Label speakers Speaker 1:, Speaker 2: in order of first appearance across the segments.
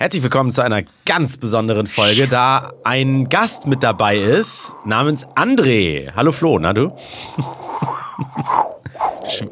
Speaker 1: Herzlich willkommen zu einer ganz besonderen Folge, da ein Gast mit dabei ist, namens André. Hallo Flo, na du?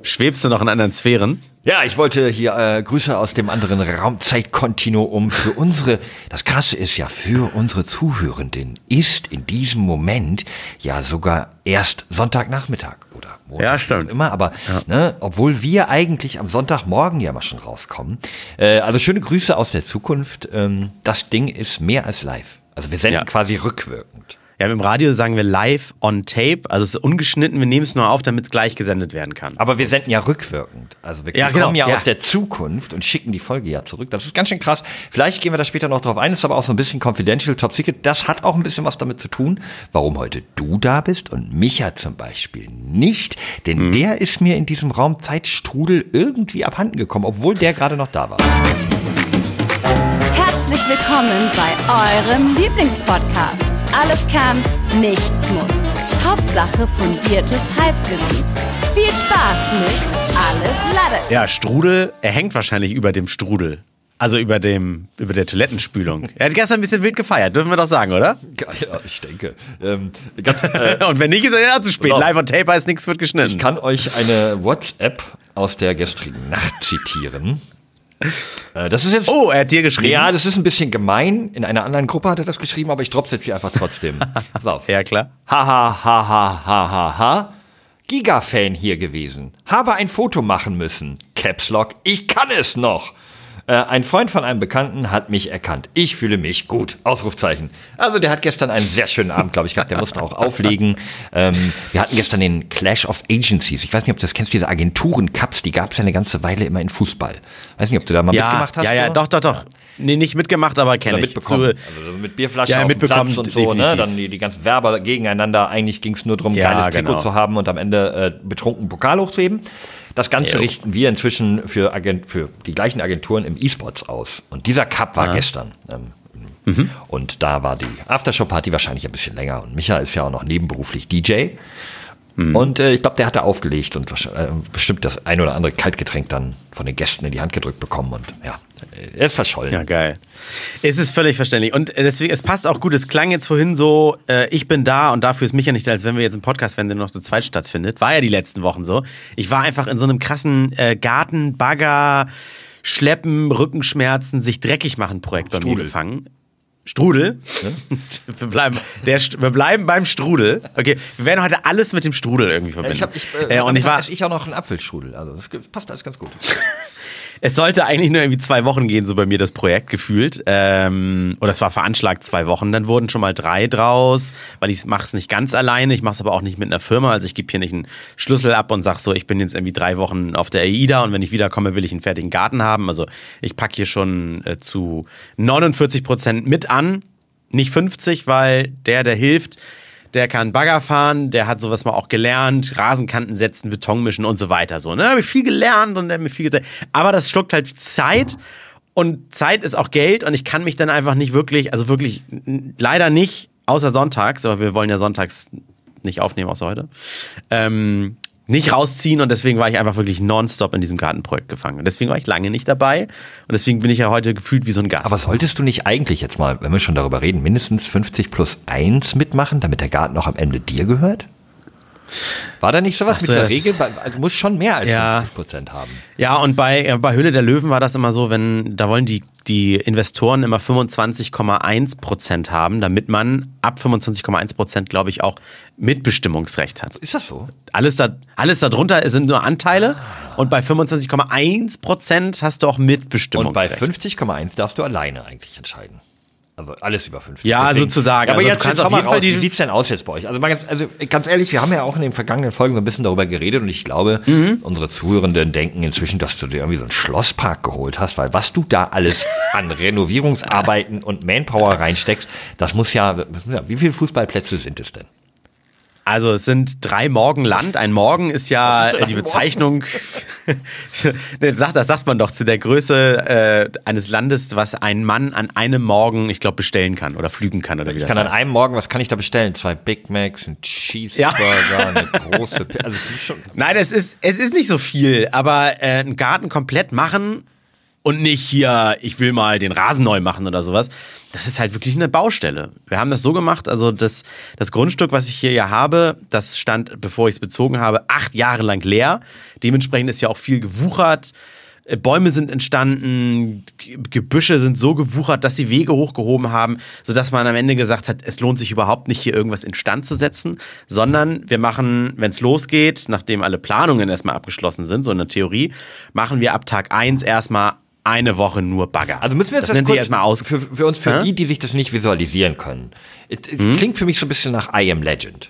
Speaker 1: Schwebst du noch in anderen Sphären?
Speaker 2: Ja, ich wollte hier äh, Grüße aus dem anderen Raumzeitkontinuum für unsere, das Krasse ist ja, für unsere Zuhörenden ist in diesem Moment ja sogar erst Sonntagnachmittag oder Montag.
Speaker 1: Ja, stimmt.
Speaker 2: Immer, aber ja. ne, obwohl wir eigentlich am Sonntagmorgen ja mal schon rauskommen. Äh, also schöne Grüße aus der Zukunft. Ähm, das Ding ist mehr als live. Also wir senden ja. quasi rückwirkend.
Speaker 1: Ja, im Radio sagen wir live on tape, also es ist ungeschnitten, wir nehmen es nur auf, damit es gleich gesendet werden kann.
Speaker 2: Aber wir senden ja rückwirkend. Also wir ja, kommen genau. ja, ja, aus der Zukunft und schicken die Folge ja zurück. Das ist ganz schön krass. Vielleicht gehen wir da später noch drauf ein, ist aber auch so ein bisschen confidential, top secret. Das hat auch ein bisschen was damit zu tun, warum heute du da bist und Micha zum Beispiel nicht. Denn mhm. der ist mir in diesem Raum Zeitstrudel irgendwie abhanden gekommen, obwohl der gerade noch da war.
Speaker 3: Herzlich willkommen bei eurem Lieblingspodcast alles kann, nichts muss. Hauptsache fundiertes Halbwissen. Viel Spaß mit Alles Lade.
Speaker 1: Ja, Strudel, er hängt wahrscheinlich über dem Strudel. Also über dem, über der Toilettenspülung. Er hat gestern ein bisschen wild gefeiert, dürfen wir doch sagen, oder?
Speaker 2: Ja, ich denke. Ähm,
Speaker 1: ganz, äh, Und wenn nicht, ist er ja zu spät. Genau. Live on Tape heißt nichts wird geschnitten.
Speaker 2: Ich kann euch eine WhatsApp aus der gestrigen Nacht zitieren.
Speaker 1: Äh, das ist jetzt. Oh, er hat dir geschrieben.
Speaker 2: Ja, das ist ein bisschen gemein. In einer anderen Gruppe hat er das geschrieben, aber ich drop's jetzt hier einfach trotzdem.
Speaker 1: Pass auf. Ja, klar.
Speaker 2: Haha, ha, ha, ha, ha, ha. Giga-Fan hier gewesen. Habe ein Foto machen müssen. Caps Lock, ich kann es noch. Äh, ein Freund von einem Bekannten hat mich erkannt. Ich fühle mich gut. Ausrufzeichen. Also der hat gestern einen sehr schönen Abend, glaube ich, gehabt. Der musste auch auflegen. Ähm, wir hatten gestern den Clash of Agencies. Ich weiß nicht, ob du das kennst, diese Agenturen-Cups, die gab es ja eine ganze Weile immer in Fußball. Weiß nicht, ob du da mal
Speaker 1: ja,
Speaker 2: mitgemacht hast.
Speaker 1: Ja, ja, so? doch, doch, doch. Nee, nicht mitgemacht, aber kenne ich.
Speaker 2: Zu, also mit Bierflaschen ja, auf dem Platz und so, ne? Dann die, die ganzen Werber gegeneinander. Eigentlich ging es nur darum, ja, geiles Trikot genau. zu haben und am Ende äh, betrunken Pokal hochzuheben. Das Ganze ja. richten wir inzwischen für, Agent, für die gleichen Agenturen im E-Sports aus. Und dieser Cup war ja. gestern. Ähm, mhm. Und da war die Aftershow-Party wahrscheinlich ein bisschen länger. Und Micha ist ja auch noch nebenberuflich DJ. Mhm. Und äh, ich glaube, der hat da aufgelegt und äh, bestimmt das ein oder andere Kaltgetränk dann von den Gästen in die Hand gedrückt bekommen. Und ja, er ist verschollen.
Speaker 1: Ja, geil. Es ist völlig verständlich. Und deswegen, es passt auch gut. Es klang jetzt vorhin so, äh, ich bin da und dafür ist mich ja nicht als wenn wir jetzt einen Podcast, wenn der noch zu zweit stattfindet. War ja die letzten Wochen so. Ich war einfach in so einem krassen äh, Garten, Bagger, Schleppen, Rückenschmerzen, sich dreckig machen Projekt bei mir gefangen. Strudel. wir, bleiben, der, wir bleiben beim Strudel. Okay, wir werden heute alles mit dem Strudel irgendwie verbinden.
Speaker 2: Ich hab, ich, äh, äh, und ich war, ich auch noch einen Apfelstrudel. Also das passt alles ganz gut.
Speaker 1: Es sollte eigentlich nur irgendwie zwei Wochen gehen, so bei mir das Projekt gefühlt. Ähm, oder es war veranschlagt zwei Wochen. Dann wurden schon mal drei draus, weil ich mache es nicht ganz alleine. Ich mache es aber auch nicht mit einer Firma. Also ich gebe hier nicht einen Schlüssel ab und sage so, ich bin jetzt irgendwie drei Wochen auf der AIDA und wenn ich wiederkomme, will ich einen fertigen Garten haben. Also ich packe hier schon äh, zu 49 Prozent mit an. Nicht 50, weil der, der hilft, der kann Bagger fahren, der hat sowas mal auch gelernt, Rasenkanten setzen, Beton mischen und so weiter. So, ne? Habe ich viel gelernt und mir viel gezeigt. Aber das schluckt halt Zeit und Zeit ist auch Geld und ich kann mich dann einfach nicht wirklich, also wirklich leider nicht, außer sonntags, aber wir wollen ja sonntags nicht aufnehmen, außer heute. Ähm, nicht rausziehen und deswegen war ich einfach wirklich nonstop in diesem Gartenprojekt gefangen. Und deswegen war ich lange nicht dabei und deswegen bin ich ja heute gefühlt wie so ein Gast.
Speaker 2: Aber solltest du nicht eigentlich jetzt mal, wenn wir schon darüber reden, mindestens 50 plus 1 mitmachen, damit der Garten auch am Ende dir gehört? War da nicht sowas so, mit der Regel? Also muss schon mehr als ja. 50 Prozent haben.
Speaker 1: Ja, und bei, äh, bei Höhle der Löwen war das immer so, wenn, da wollen die, die Investoren immer 25,1 Prozent haben, damit man ab 25,1 Prozent, glaube ich, auch Mitbestimmungsrecht hat.
Speaker 2: Ist das so?
Speaker 1: Alles, da, alles darunter sind nur Anteile ah. und bei 25,1 Prozent hast du auch Mitbestimmungsrecht.
Speaker 2: Und bei 50,1 darfst du alleine eigentlich entscheiden. Also alles über 50.
Speaker 1: Ja, Deswegen. sozusagen.
Speaker 2: Aber also jetzt, jetzt mal raus, wie sieht's denn aus jetzt bei euch? Also, ganz, also ganz ehrlich, wir haben ja auch in den vergangenen Folgen so ein bisschen darüber geredet und ich glaube, mhm. unsere Zuhörenden denken inzwischen, dass du dir irgendwie so einen Schlosspark geholt hast, weil was du da alles an Renovierungsarbeiten und Manpower reinsteckst, das muss ja, wie viele Fußballplätze sind es denn?
Speaker 1: Also es sind drei Morgen Land. Ein Morgen ist ja ist die Bezeichnung, das sagt man doch, zu der Größe äh, eines Landes, was ein Mann an einem Morgen, ich glaube, bestellen kann oder flügen kann. Oder
Speaker 2: wie ich das kann heißt. an einem Morgen, was kann ich da bestellen? Zwei Big Macs, ein Cheeseburger, ja. eine große... Also
Speaker 1: es ist schon Nein, es ist, es ist nicht so viel, aber äh, einen Garten komplett machen und nicht hier, ich will mal den Rasen neu machen oder sowas. Das ist halt wirklich eine Baustelle. Wir haben das so gemacht, also das, das Grundstück, was ich hier ja habe, das stand, bevor ich es bezogen habe, acht Jahre lang leer. Dementsprechend ist ja auch viel gewuchert. Äh, Bäume sind entstanden, Gebüsche sind so gewuchert, dass sie Wege hochgehoben haben, sodass man am Ende gesagt hat, es lohnt sich überhaupt nicht, hier irgendwas instand zu setzen, sondern wir machen, wenn es losgeht, nachdem alle Planungen erstmal abgeschlossen sind, so eine Theorie, machen wir ab Tag 1 erstmal eine Woche nur Bagger.
Speaker 2: Also müssen wir jetzt das, das kurz erstmal aus für, für uns, für ja? die, die sich das nicht visualisieren können. Es hm? klingt für mich so ein bisschen nach I Am Legend.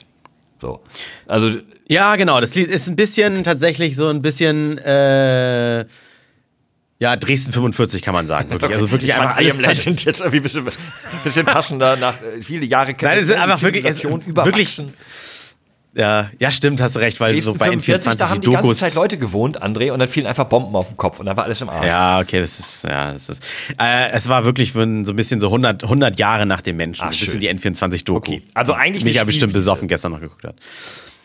Speaker 2: So.
Speaker 1: Also ja, genau. Das Lied ist ein bisschen tatsächlich so ein bisschen äh, ja, Dresden 45 kann man sagen. Wirklich. Also wirklich ich einfach.
Speaker 2: I Am Legend jetzt irgendwie ein bisschen, bisschen passender nach äh, viele Jahre
Speaker 1: Nein, es ist einfach wirklich, es, wirklich ja, ja, stimmt, hast du recht, weil Dresden so bei 45, N24
Speaker 2: da haben die, Dokus ganze Zeit Leute gewohnt, André, und dann fielen einfach Bomben auf den Kopf und dann war alles im Arsch.
Speaker 1: Ja, okay, das ist, ja, das ist, äh, es war wirklich so ein bisschen so 100, 100 Jahre nach dem Menschen, Ach, ein bisschen die N24-Doku. Okay.
Speaker 2: Also eigentlich
Speaker 1: Mich ja bestimmt besoffen gestern noch geguckt hat.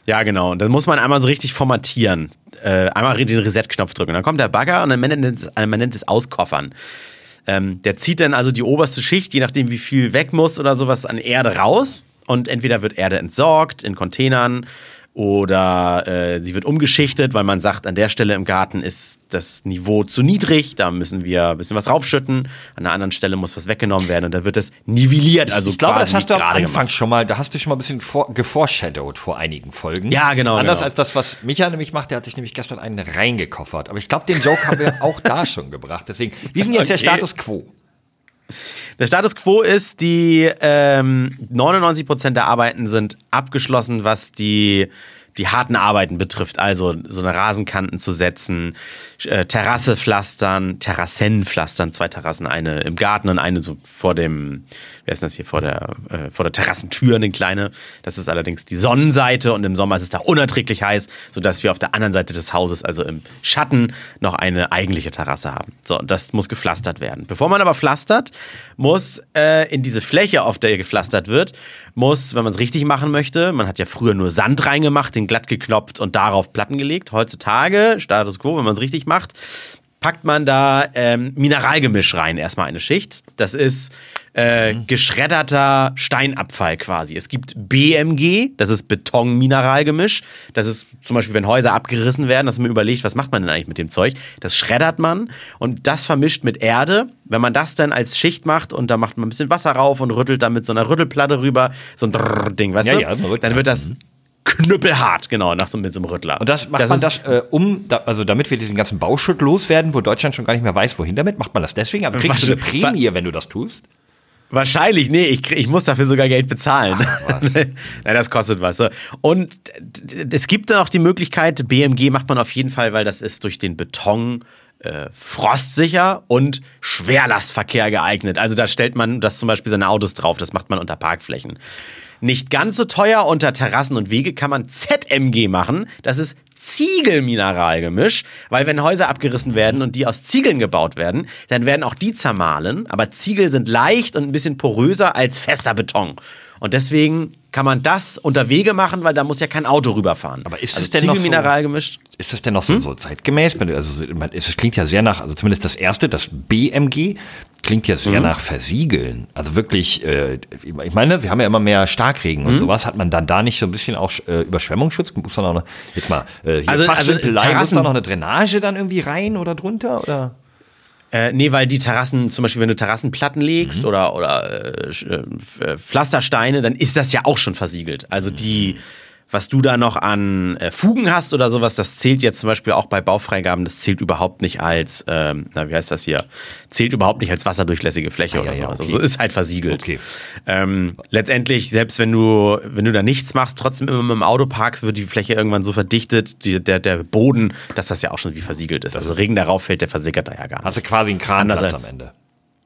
Speaker 1: Ja, genau. Und dann muss man einmal so richtig formatieren. Äh, einmal den Reset-Knopf drücken. Dann kommt der Bagger und dann man nennt es, man nennt es Auskoffern. Ähm, der zieht dann also die oberste Schicht, je nachdem wie viel weg muss oder sowas, an Erde raus. Und entweder wird Erde entsorgt in Containern oder äh, sie wird umgeschichtet, weil man sagt, an der Stelle im Garten ist das Niveau zu niedrig, da müssen wir ein bisschen was raufschütten, an einer anderen Stelle muss was weggenommen werden und dann wird das nivelliert. Also
Speaker 2: ich glaube, das hast du am Anfang gemacht. schon mal, da hast du schon mal ein bisschen vor, geforeshadowed vor einigen Folgen.
Speaker 1: Ja, genau.
Speaker 2: Anders
Speaker 1: genau.
Speaker 2: als das, was Micha nämlich macht, der hat sich nämlich gestern einen reingekoffert. Aber ich glaube, den Joke haben wir auch da schon gebracht. Deswegen, wie ist denn jetzt okay. der Status quo?
Speaker 1: Der Status quo ist, die ähm, 99% der Arbeiten sind abgeschlossen, was die die harten Arbeiten betrifft, also so eine Rasenkanten zu setzen, äh, Terrasse pflastern, Terrassen pflastern, zwei Terrassen, eine im Garten und eine so vor dem, wer ist das hier, vor der, äh, vor der Terrassentür, eine kleine. Das ist allerdings die Sonnenseite und im Sommer ist es da unerträglich heiß, sodass wir auf der anderen Seite des Hauses, also im Schatten, noch eine eigentliche Terrasse haben. So, das muss gepflastert werden. Bevor man aber pflastert, muss äh, in diese Fläche, auf der gepflastert wird, muss, wenn man es richtig machen möchte, man hat ja früher nur Sand reingemacht, den glatt geknopft und darauf Platten gelegt. Heutzutage, Status quo, wenn man es richtig macht, packt man da ähm, Mineralgemisch rein, erstmal eine Schicht. Das ist äh, mhm. geschredderter Steinabfall quasi. Es gibt BMG, das ist Betonmineralgemisch. Das ist zum Beispiel, wenn Häuser abgerissen werden, dass man überlegt, was macht man denn eigentlich mit dem Zeug? Das schreddert man und das vermischt mit Erde. Wenn man das dann als Schicht macht und da macht man ein bisschen Wasser rauf und rüttelt dann mit so einer Rüttelplatte rüber, so ein Ding, weißt ja, du? Ja, dann wird das mhm knüppelhart, genau, nach so, mit so einem Rüttler.
Speaker 2: Und das macht das man das, äh, um, da, also damit wir diesen ganzen Bauschutt loswerden, wo Deutschland schon gar nicht mehr weiß, wohin damit, macht man das deswegen? Also kriegst du eine Prämie, wenn du das tust?
Speaker 1: Wahrscheinlich, nee, ich, ich muss dafür sogar Geld bezahlen. Ach, Nein, das kostet was. Und es gibt dann auch die Möglichkeit, BMG macht man auf jeden Fall, weil das ist durch den Beton äh, frostsicher und Schwerlastverkehr geeignet. Also da stellt man das zum Beispiel seine Autos drauf, das macht man unter Parkflächen. Nicht ganz so teuer unter Terrassen und Wege kann man ZMG machen. Das ist Ziegelmineralgemisch, weil wenn Häuser abgerissen werden und die aus Ziegeln gebaut werden, dann werden auch die zermahlen, aber Ziegel sind leicht und ein bisschen poröser als fester Beton. Und deswegen kann man das unter Wege machen, weil da muss ja kein Auto rüberfahren.
Speaker 2: Aber ist also das denn noch so, gemischt? Ist das denn noch so, hm? so zeitgemäß? Also es klingt ja sehr nach, also zumindest das erste, das BMG, klingt ja sehr mhm. nach Versiegeln. Also wirklich, äh, ich meine, wir haben ja immer mehr Starkregen und mhm. sowas. Hat man dann da nicht so ein bisschen auch äh, Überschwemmungsschutz? Muss auch noch, jetzt mal, äh, hier also, also muss da noch eine Drainage dann irgendwie rein oder drunter? Oder?
Speaker 1: Äh, nee, weil die Terrassen, zum Beispiel, wenn du Terrassenplatten legst mhm. oder, oder äh, äh Pflastersteine, dann ist das ja auch schon versiegelt. Also die, was du da noch an äh, Fugen hast oder sowas, das zählt jetzt zum Beispiel auch bei Baufreigaben, das zählt überhaupt nicht als, ähm, na, wie heißt das hier? Zählt überhaupt nicht als wasserdurchlässige Fläche ah, oder ja, sowas. Ja, okay. Also ist halt versiegelt. Okay. Ähm, letztendlich, selbst wenn du, wenn du da nichts machst, trotzdem immer mit dem Auto parkst, wird die Fläche irgendwann so verdichtet, die, der, der Boden, dass das ja auch schon wie versiegelt ist. Also Regen darauf fällt, der versickert da ja gar nicht.
Speaker 2: Hast du quasi einen Kranplatz am Ende.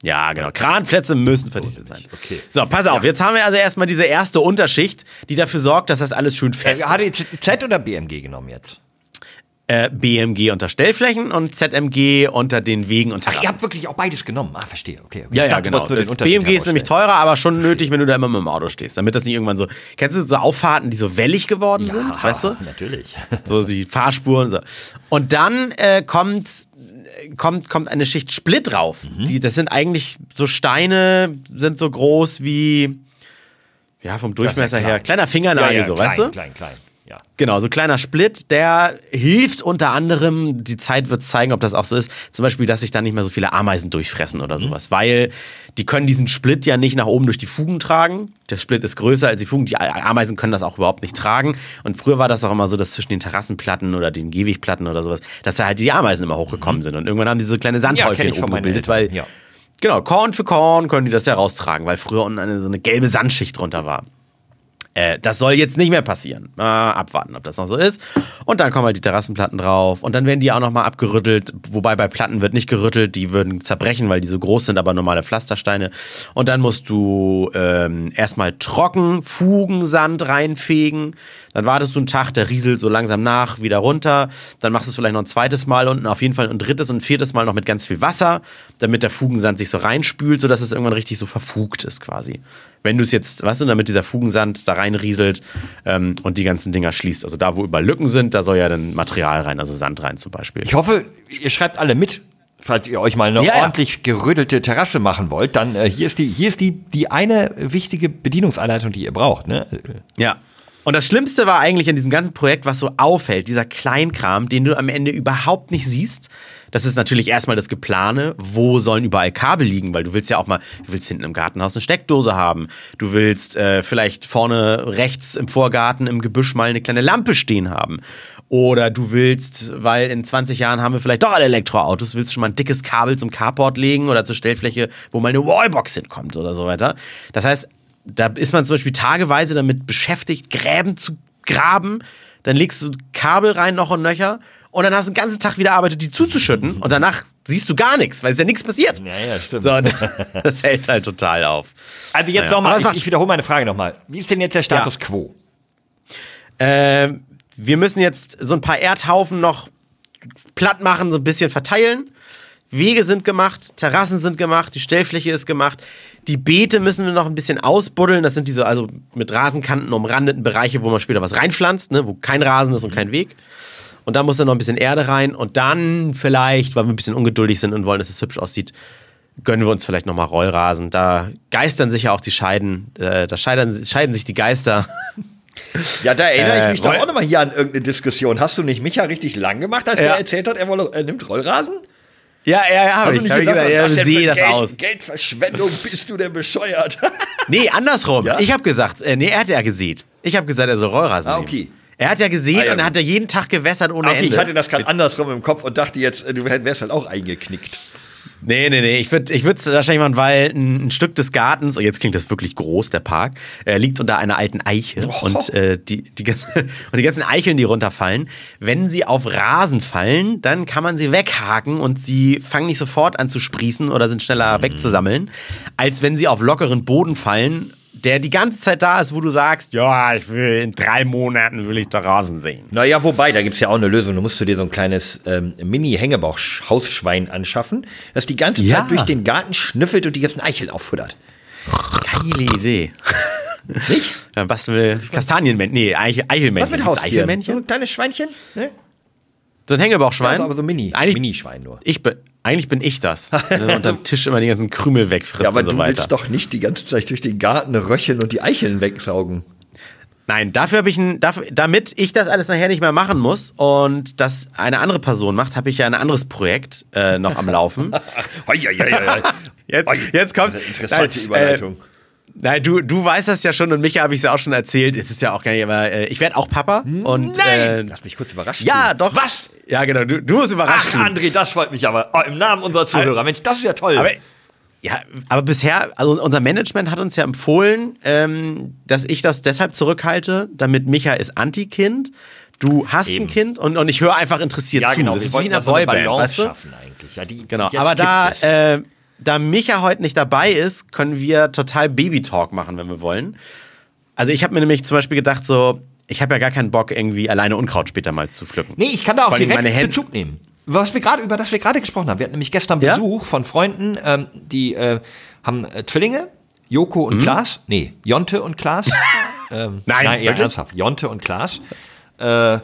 Speaker 1: Ja, genau. Kranplätze müssen verdichtet sein. Okay. So, pass auf. Ja. Jetzt haben wir also erstmal diese erste Unterschicht, die dafür sorgt, dass das alles schön fest
Speaker 2: äh, ist. HDZ oder BMG genommen jetzt?
Speaker 1: äh, BMG unter Stellflächen und ZMG unter den Wegen und
Speaker 2: Terrassen. Ach, ihr habt wirklich auch beides genommen. Ah, verstehe. Okay, okay.
Speaker 1: Ja, ja, genau. Das BMG ist nämlich teurer, aber schon nötig, wenn du da immer mit dem Auto stehst, damit das nicht irgendwann so. Kennst du so Auffahrten, die so wellig geworden ja, sind, weißt du?
Speaker 2: Natürlich.
Speaker 1: So die Fahrspuren so. Und dann äh, kommt kommt, kommt eine Schicht Split drauf. Mhm. Die, das sind eigentlich so Steine, sind so groß wie, ja, vom Durchmesser her, kleiner Fingernagel, ja, ja, so,
Speaker 2: klein,
Speaker 1: weißt du?
Speaker 2: Klein, klein.
Speaker 1: Genau, so kleiner Split, der hilft unter anderem, die Zeit wird zeigen, ob das auch so ist, zum Beispiel, dass sich da nicht mehr so viele Ameisen durchfressen oder mhm. sowas, weil die können diesen Split ja nicht nach oben durch die Fugen tragen. Der Split ist größer als die Fugen, die Ameisen können das auch überhaupt nicht tragen. Und früher war das auch immer so, dass zwischen den Terrassenplatten oder den Gehwegplatten oder sowas, dass da halt die Ameisen immer hochgekommen mhm. sind. Und irgendwann haben die so kleine Sandhäufchen ja, oben gebildet, weil ja. Genau, Korn für Korn können die das ja raustragen, weil früher unten eine, so eine gelbe Sandschicht drunter war. Äh, das soll jetzt nicht mehr passieren. Äh, abwarten, ob das noch so ist. Und dann kommen halt die Terrassenplatten drauf. Und dann werden die auch nochmal abgerüttelt. Wobei bei Platten wird nicht gerüttelt, die würden zerbrechen, weil die so groß sind, aber normale Pflastersteine. Und dann musst du ähm, erstmal trocken Fugensand reinfegen. Dann wartest du einen Tag, der rieselt so langsam nach, wieder runter. Dann machst du es vielleicht noch ein zweites Mal unten, auf jeden Fall ein drittes und ein viertes Mal noch mit ganz viel Wasser, damit der Fugensand sich so reinspült, sodass es irgendwann richtig so verfugt ist quasi wenn du es jetzt, weißt du, damit dieser Fugensand da reinrieselt ähm, und die ganzen Dinger schließt. Also da, wo über Lücken sind, da soll ja dann Material rein, also Sand rein zum Beispiel.
Speaker 2: Ich hoffe, ihr schreibt alle mit, falls ihr euch mal eine ja, ordentlich gerödelte Terrasse machen wollt, dann äh, hier ist die, hier ist die, die eine wichtige Bedienungsanleitung, die ihr braucht. Ne?
Speaker 1: Ja. Und das Schlimmste war eigentlich in diesem ganzen Projekt, was so auffällt, dieser Kleinkram, den du am Ende überhaupt nicht siehst. Das ist natürlich erstmal das Geplane, wo sollen überall Kabel liegen, weil du willst ja auch mal, du willst hinten im Gartenhaus eine Steckdose haben. Du willst äh, vielleicht vorne rechts im Vorgarten im Gebüsch mal eine kleine Lampe stehen haben. Oder du willst, weil in 20 Jahren haben wir vielleicht doch alle Elektroautos, willst schon mal ein dickes Kabel zum Carport legen oder zur Stellfläche, wo mal eine Wallbox hinkommt oder so weiter. Das heißt, da ist man zum Beispiel tageweise damit beschäftigt, Gräben zu graben. Dann legst du Kabel rein noch und nöcher und dann hast du den ganzen Tag wieder arbeitet, die zuzuschütten und danach siehst du gar nichts, weil es ja nichts passiert.
Speaker 2: Ja, ja, stimmt.
Speaker 1: So, das hält halt total auf.
Speaker 2: Also jetzt naja. nochmal, ich, ich wiederhole meine Frage nochmal. Wie ist denn jetzt der Status ja. quo?
Speaker 1: Äh, wir müssen jetzt so ein paar Erdhaufen noch platt machen, so ein bisschen verteilen. Wege sind gemacht, Terrassen sind gemacht, die Stellfläche ist gemacht. Die Beete müssen wir noch ein bisschen ausbuddeln. Das sind diese also mit Rasenkanten umrandeten Bereiche, wo man später was reinpflanzt, ne, wo kein Rasen ist und kein Weg. Und da muss dann noch ein bisschen Erde rein. Und dann vielleicht, weil wir ein bisschen ungeduldig sind und wollen, dass es hübsch aussieht, gönnen wir uns vielleicht nochmal Rollrasen. Da geistern sich ja auch die Scheiden, äh, da scheiden, scheiden sich die Geister.
Speaker 2: Ja, da erinnere ich mich äh, doch auch nochmal hier an irgendeine Diskussion. Hast du nicht Micha richtig lang gemacht, als ja. der erzählt hat, er, wolle, er nimmt Rollrasen?
Speaker 1: Ja, ja, ja, habe ich. Hab ich gesagt, ja, sehe das
Speaker 2: Geld,
Speaker 1: aus.
Speaker 2: Geldverschwendung, bist du denn bescheuert?
Speaker 1: nee, andersrum. Ja? Ich habe gesagt, äh, nee, er hat ja gesehen. Ich habe gesagt, er soll Rollrasen
Speaker 2: ah, okay.
Speaker 1: Nehmen. Er hat ja gesehen ah, ja, und er hat ja jeden Tag gewässert ohne okay, Ende.
Speaker 2: Ich hatte das gerade andersrum im Kopf und dachte jetzt, du wärst halt auch eingeknickt.
Speaker 1: Nee, nee, nee. Ich würde ich würd wahrscheinlich machen, weil ein, ein, Stück des Gartens, und jetzt klingt das wirklich groß, der Park, äh, liegt unter einer alten Eiche. Oh. Und, äh, die, die, und die ganzen Eicheln, die runterfallen, wenn sie auf Rasen fallen, dann kann man sie weghaken und sie fangen nicht sofort an zu sprießen oder sind schneller mhm. wegzusammeln, als wenn sie auf lockeren Boden fallen der die ganze Zeit da ist, wo du sagst, ja, ich will in drei Monaten will ich da Rasen sehen.
Speaker 2: Naja, wobei, da gibt es ja auch eine Lösung. Du musst du dir so ein kleines ähm, Mini-Hängebauch-Hausschwein anschaffen, das die ganze ja. Zeit durch den Garten schnüffelt und die ganzen Eicheln auffuttert.
Speaker 1: Geile Idee.
Speaker 2: Nicht?
Speaker 1: Dann basteln wir Kastanienmännchen. Nee, Eichel Eichelmännchen.
Speaker 2: Was mit Haustieren? Eichelmännchen? So ein kleines Schweinchen? Ne?
Speaker 1: So ein Hängebauchschwein? Also
Speaker 2: aber so Mini. Mini-Schwein nur.
Speaker 1: Ich bin, eigentlich bin ich das. ne, unterm Tisch immer die ganzen Krümel wegfrisst ja, aber und so
Speaker 2: du
Speaker 1: weiter.
Speaker 2: willst doch nicht die ganze Zeit durch den Garten röcheln und die Eicheln wegsaugen.
Speaker 1: Nein, dafür habe ich ein, dafür, damit ich das alles nachher nicht mehr machen muss und das eine andere Person macht, habe ich ja ein anderes Projekt äh, noch am Laufen. jetzt, jetzt kommt
Speaker 2: interessante nein, Überleitung. Äh,
Speaker 1: Nein, du, du weißt das ja schon und Micha habe ich es auch schon erzählt. Es ist ja auch gar nicht, aber äh, ich werde auch Papa. Und,
Speaker 2: Nein! Äh, Lass mich kurz überraschen.
Speaker 1: Ja, doch.
Speaker 2: Was?
Speaker 1: Ja, genau. Du, du musst überrascht
Speaker 2: Ach, André, das freut mich aber. Oh, Im Namen unserer Zuhörer. Aber, Mensch, das ist ja toll.
Speaker 1: Aber, ja, aber bisher, also unser Management hat uns ja empfohlen, ähm, dass ich das deshalb zurückhalte, damit Micha ist Anti-Kind. Du hast Eben. ein Kind und, und ich höre einfach interessiert
Speaker 2: ja,
Speaker 1: zu.
Speaker 2: Genau, das ist wie eine Boyband, weißt du? schaffen eigentlich.
Speaker 1: Ja, die, genau, aber da, äh, da Micha heute nicht dabei ist, können wir total Baby-Talk machen, wenn wir wollen. Also ich habe mir nämlich zum Beispiel gedacht, so, ich habe ja gar keinen Bock, irgendwie alleine Unkraut später mal zu pflücken.
Speaker 2: Nee, ich kann da auch direkt Bezug nehmen. Was wir gerade, über das wir gerade gesprochen haben. Wir hatten nämlich gestern ja? Besuch von Freunden, ähm, die äh, haben äh, Zwillinge, Joko und mhm. Klaas. Nee, Jonte und Klaas. ähm, nein, nein, eher ernsthaft. Jonte und Klaas. Äh,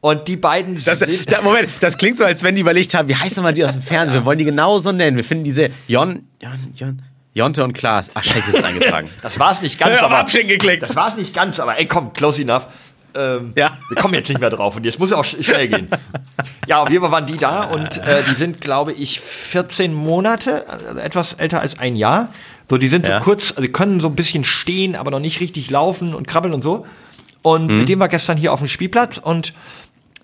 Speaker 2: und die beiden
Speaker 1: das, da, Moment, das klingt so, als wenn die überlegt haben, wie heißen wir die aus dem Fernsehen? Wir wollen die genauso nennen. Wir finden diese Jon, Jon, Jon, Jonte und Klaas. Ach, scheiße, ist eingetragen.
Speaker 2: das war es nicht ganz,
Speaker 1: aber. Abschicken geklickt.
Speaker 2: Das war es nicht ganz, aber ey, komm, close enough. Ähm, ja. Wir kommen jetzt nicht mehr drauf und jetzt muss es auch schnell gehen. Ja, auf jeden Fall waren die da und äh, die sind, glaube ich, 14 Monate, also etwas älter als ein Jahr. So, die sind ja. so kurz, also können so ein bisschen stehen, aber noch nicht richtig laufen und krabbeln und so. Und mhm. mit dem war gestern hier auf dem Spielplatz und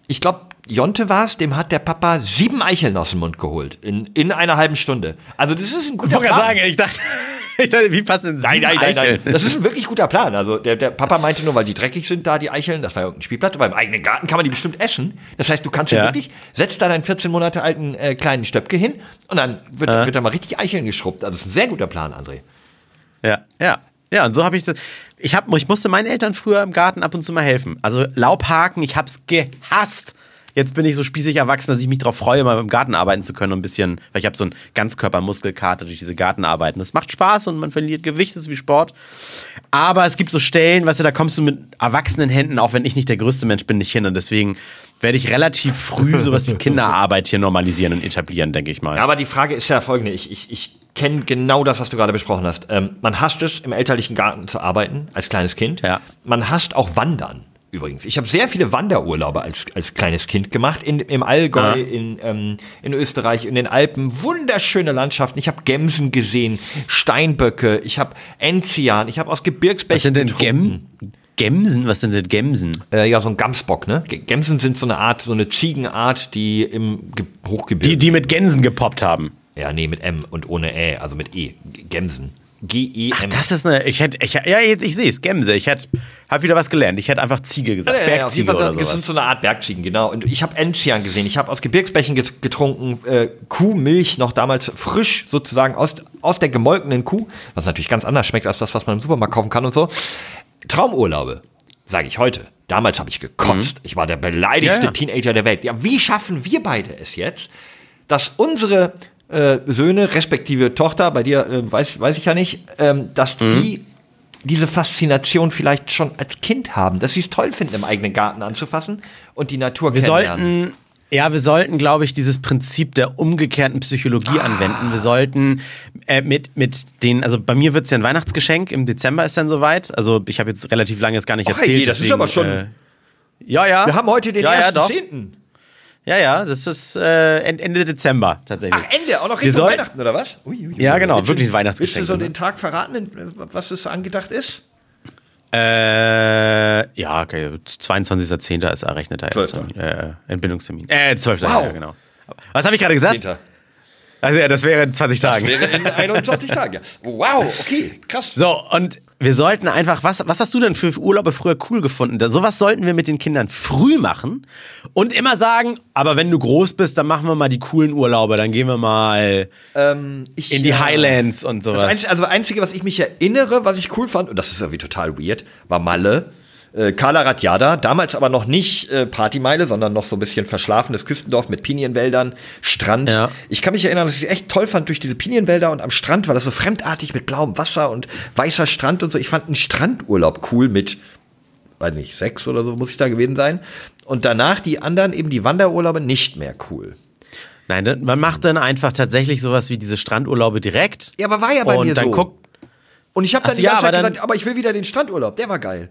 Speaker 2: ich glaube, Jonte war es, dem hat der Papa sieben Eicheln aus dem Mund geholt. In, in einer halben Stunde. Also, das ist ein guter
Speaker 1: ich Plan. sagen, ich dachte, ich dachte, wie passt denn
Speaker 2: Nein, nein, nein, nein. Das ist ein wirklich guter Plan. Also, der, der Papa meinte nur, weil die dreckig sind, da die Eicheln, das war ja irgendein Spielplatz, aber im eigenen Garten kann man die bestimmt essen. Das heißt, du kannst ja wirklich, setzt da deinen 14 Monate alten äh, kleinen Stöpke hin und dann wird, äh. wird da mal richtig Eicheln geschrubbt. Also, das ist ein sehr guter Plan, André.
Speaker 1: Ja, ja. Ja, und so habe ich das. Ich, hab, ich musste meinen Eltern früher im Garten ab und zu mal helfen. Also Laubhaken, ich hab's gehasst. Jetzt bin ich so spießig erwachsen, dass ich mich darauf freue, mal im Garten arbeiten zu können und ein bisschen, weil ich habe so einen Ganzkörpermuskelkater durch diese Gartenarbeiten. Das macht Spaß und man verliert Gewicht, das ist wie Sport. Aber es gibt so Stellen, weißt du, da kommst du mit erwachsenen Händen, auch wenn ich nicht der größte Mensch bin, nicht hin. Und deswegen werde ich relativ früh sowas wie Kinderarbeit hier normalisieren und etablieren, denke ich mal.
Speaker 2: Ja, aber die Frage ist ja folgende. Ich, ich, ich kenne genau das, was du gerade besprochen hast. Ähm, man hasst es, im elterlichen Garten zu arbeiten, als kleines Kind.
Speaker 1: Ja.
Speaker 2: Man hasst auch Wandern. Übrigens, ich habe sehr viele Wanderurlaube als, als kleines Kind gemacht, in, im Allgäu, ja. in, ähm, in Österreich, in den Alpen. Wunderschöne Landschaften. Ich habe Gemsen gesehen, Steinböcke, ich habe Enzian, ich habe aus Gebirgsbächen. Was
Speaker 1: sind denn Gem Gemsen? Was sind denn Gemsen?
Speaker 2: Äh, ja, so ein Gamsbock, ne? Gemsen sind so eine Art, so eine Ziegenart, die im Ge Hochgebirge.
Speaker 1: Die, die mit Gänsen gepoppt haben.
Speaker 2: Ja, nee, mit M und ohne Ä, also mit E. Gemsen. G-E-M. Ach,
Speaker 1: das ist eine, ich hätte, ich, ja, jetzt, ich sehe es, Gemse. Ich hätte, habe wieder was gelernt. Ich hätte einfach Ziege gesagt. Ja,
Speaker 2: Bergziege ja, oder sowas. Das sind so eine Art Bergziegen, genau. Und ich habe Enzian gesehen. Ich habe aus Gebirgsbächen getrunken, äh, Kuhmilch noch damals frisch sozusagen aus, aus der gemolkenen Kuh, was natürlich ganz anders schmeckt als das, was man im Supermarkt kaufen kann und so. Traumurlaube, sage ich heute. Damals habe ich gekotzt. Mhm. Ich war der beleidigste ja, Teenager der Welt. Ja, wie schaffen wir beide es jetzt, dass unsere äh, Söhne, respektive Tochter, bei dir äh, weiß, weiß ich ja nicht, ähm, dass mhm. die diese Faszination vielleicht schon als Kind haben, dass sie es toll finden, im eigenen Garten anzufassen und die Natur
Speaker 1: wir kennenlernen. Sollten ja, wir sollten, glaube ich, dieses Prinzip der umgekehrten Psychologie ah. anwenden. Wir sollten äh, mit, mit den, also bei mir wird es ja ein Weihnachtsgeschenk, im Dezember ist dann soweit. Also ich habe jetzt relativ lange jetzt gar nicht erzählt. Hey,
Speaker 2: das deswegen, ist aber schon. Äh,
Speaker 1: ja, ja.
Speaker 2: Wir haben heute den
Speaker 1: ja,
Speaker 2: ersten
Speaker 1: ja, Zehnten. Ja, ja, das ist äh, Ende Dezember tatsächlich.
Speaker 2: Ach, Ende, auch noch Richtung Weihnachten, oder was?
Speaker 1: Ui, ui, ja, genau, wirklich ein Weihnachtsgeschenk.
Speaker 2: Willst du so den Tag verraten, was das so angedacht ist?
Speaker 1: Äh, ja, okay, 22.10. ist errechneter äh, Entbindungstermin. Äh, 12. Wow. Ja, genau. Was habe ich gerade gesagt? 10. Also ja, das wäre in 20 Tagen.
Speaker 2: Das wäre in 21 Tagen, ja. Wow, okay, krass.
Speaker 1: So, und wir sollten einfach, was, was hast du denn für Urlaube früher cool gefunden? Da, sowas sollten wir mit den Kindern früh machen und immer sagen, aber wenn du groß bist, dann machen wir mal die coolen Urlaube, dann gehen wir mal ähm, ich, in die Highlands und sowas.
Speaker 2: Das Einzige, also das Einzige, was ich mich erinnere, was ich cool fand, und das ist irgendwie total weird, war Malle äh, Kala Ratjada, damals aber noch nicht äh, Partymeile, sondern noch so ein bisschen verschlafenes Küstendorf mit Pinienwäldern, Strand. Ja. Ich kann mich erinnern, dass ich es echt toll fand durch diese Pinienwälder und am Strand war das so fremdartig mit blauem Wasser und weißer Strand und so. Ich fand einen Strandurlaub cool mit, weiß nicht, sechs oder so muss ich da gewesen sein. Und danach die anderen, eben die Wanderurlaube, nicht mehr cool.
Speaker 1: Nein, man macht dann einfach tatsächlich sowas wie diese Strandurlaube direkt.
Speaker 2: Ja, aber war ja bei
Speaker 1: und
Speaker 2: mir
Speaker 1: dann
Speaker 2: so.
Speaker 1: Guckt,
Speaker 2: und ich habe dann die ganze ja, Zeit gesagt, aber ich will wieder den Strandurlaub, der war geil.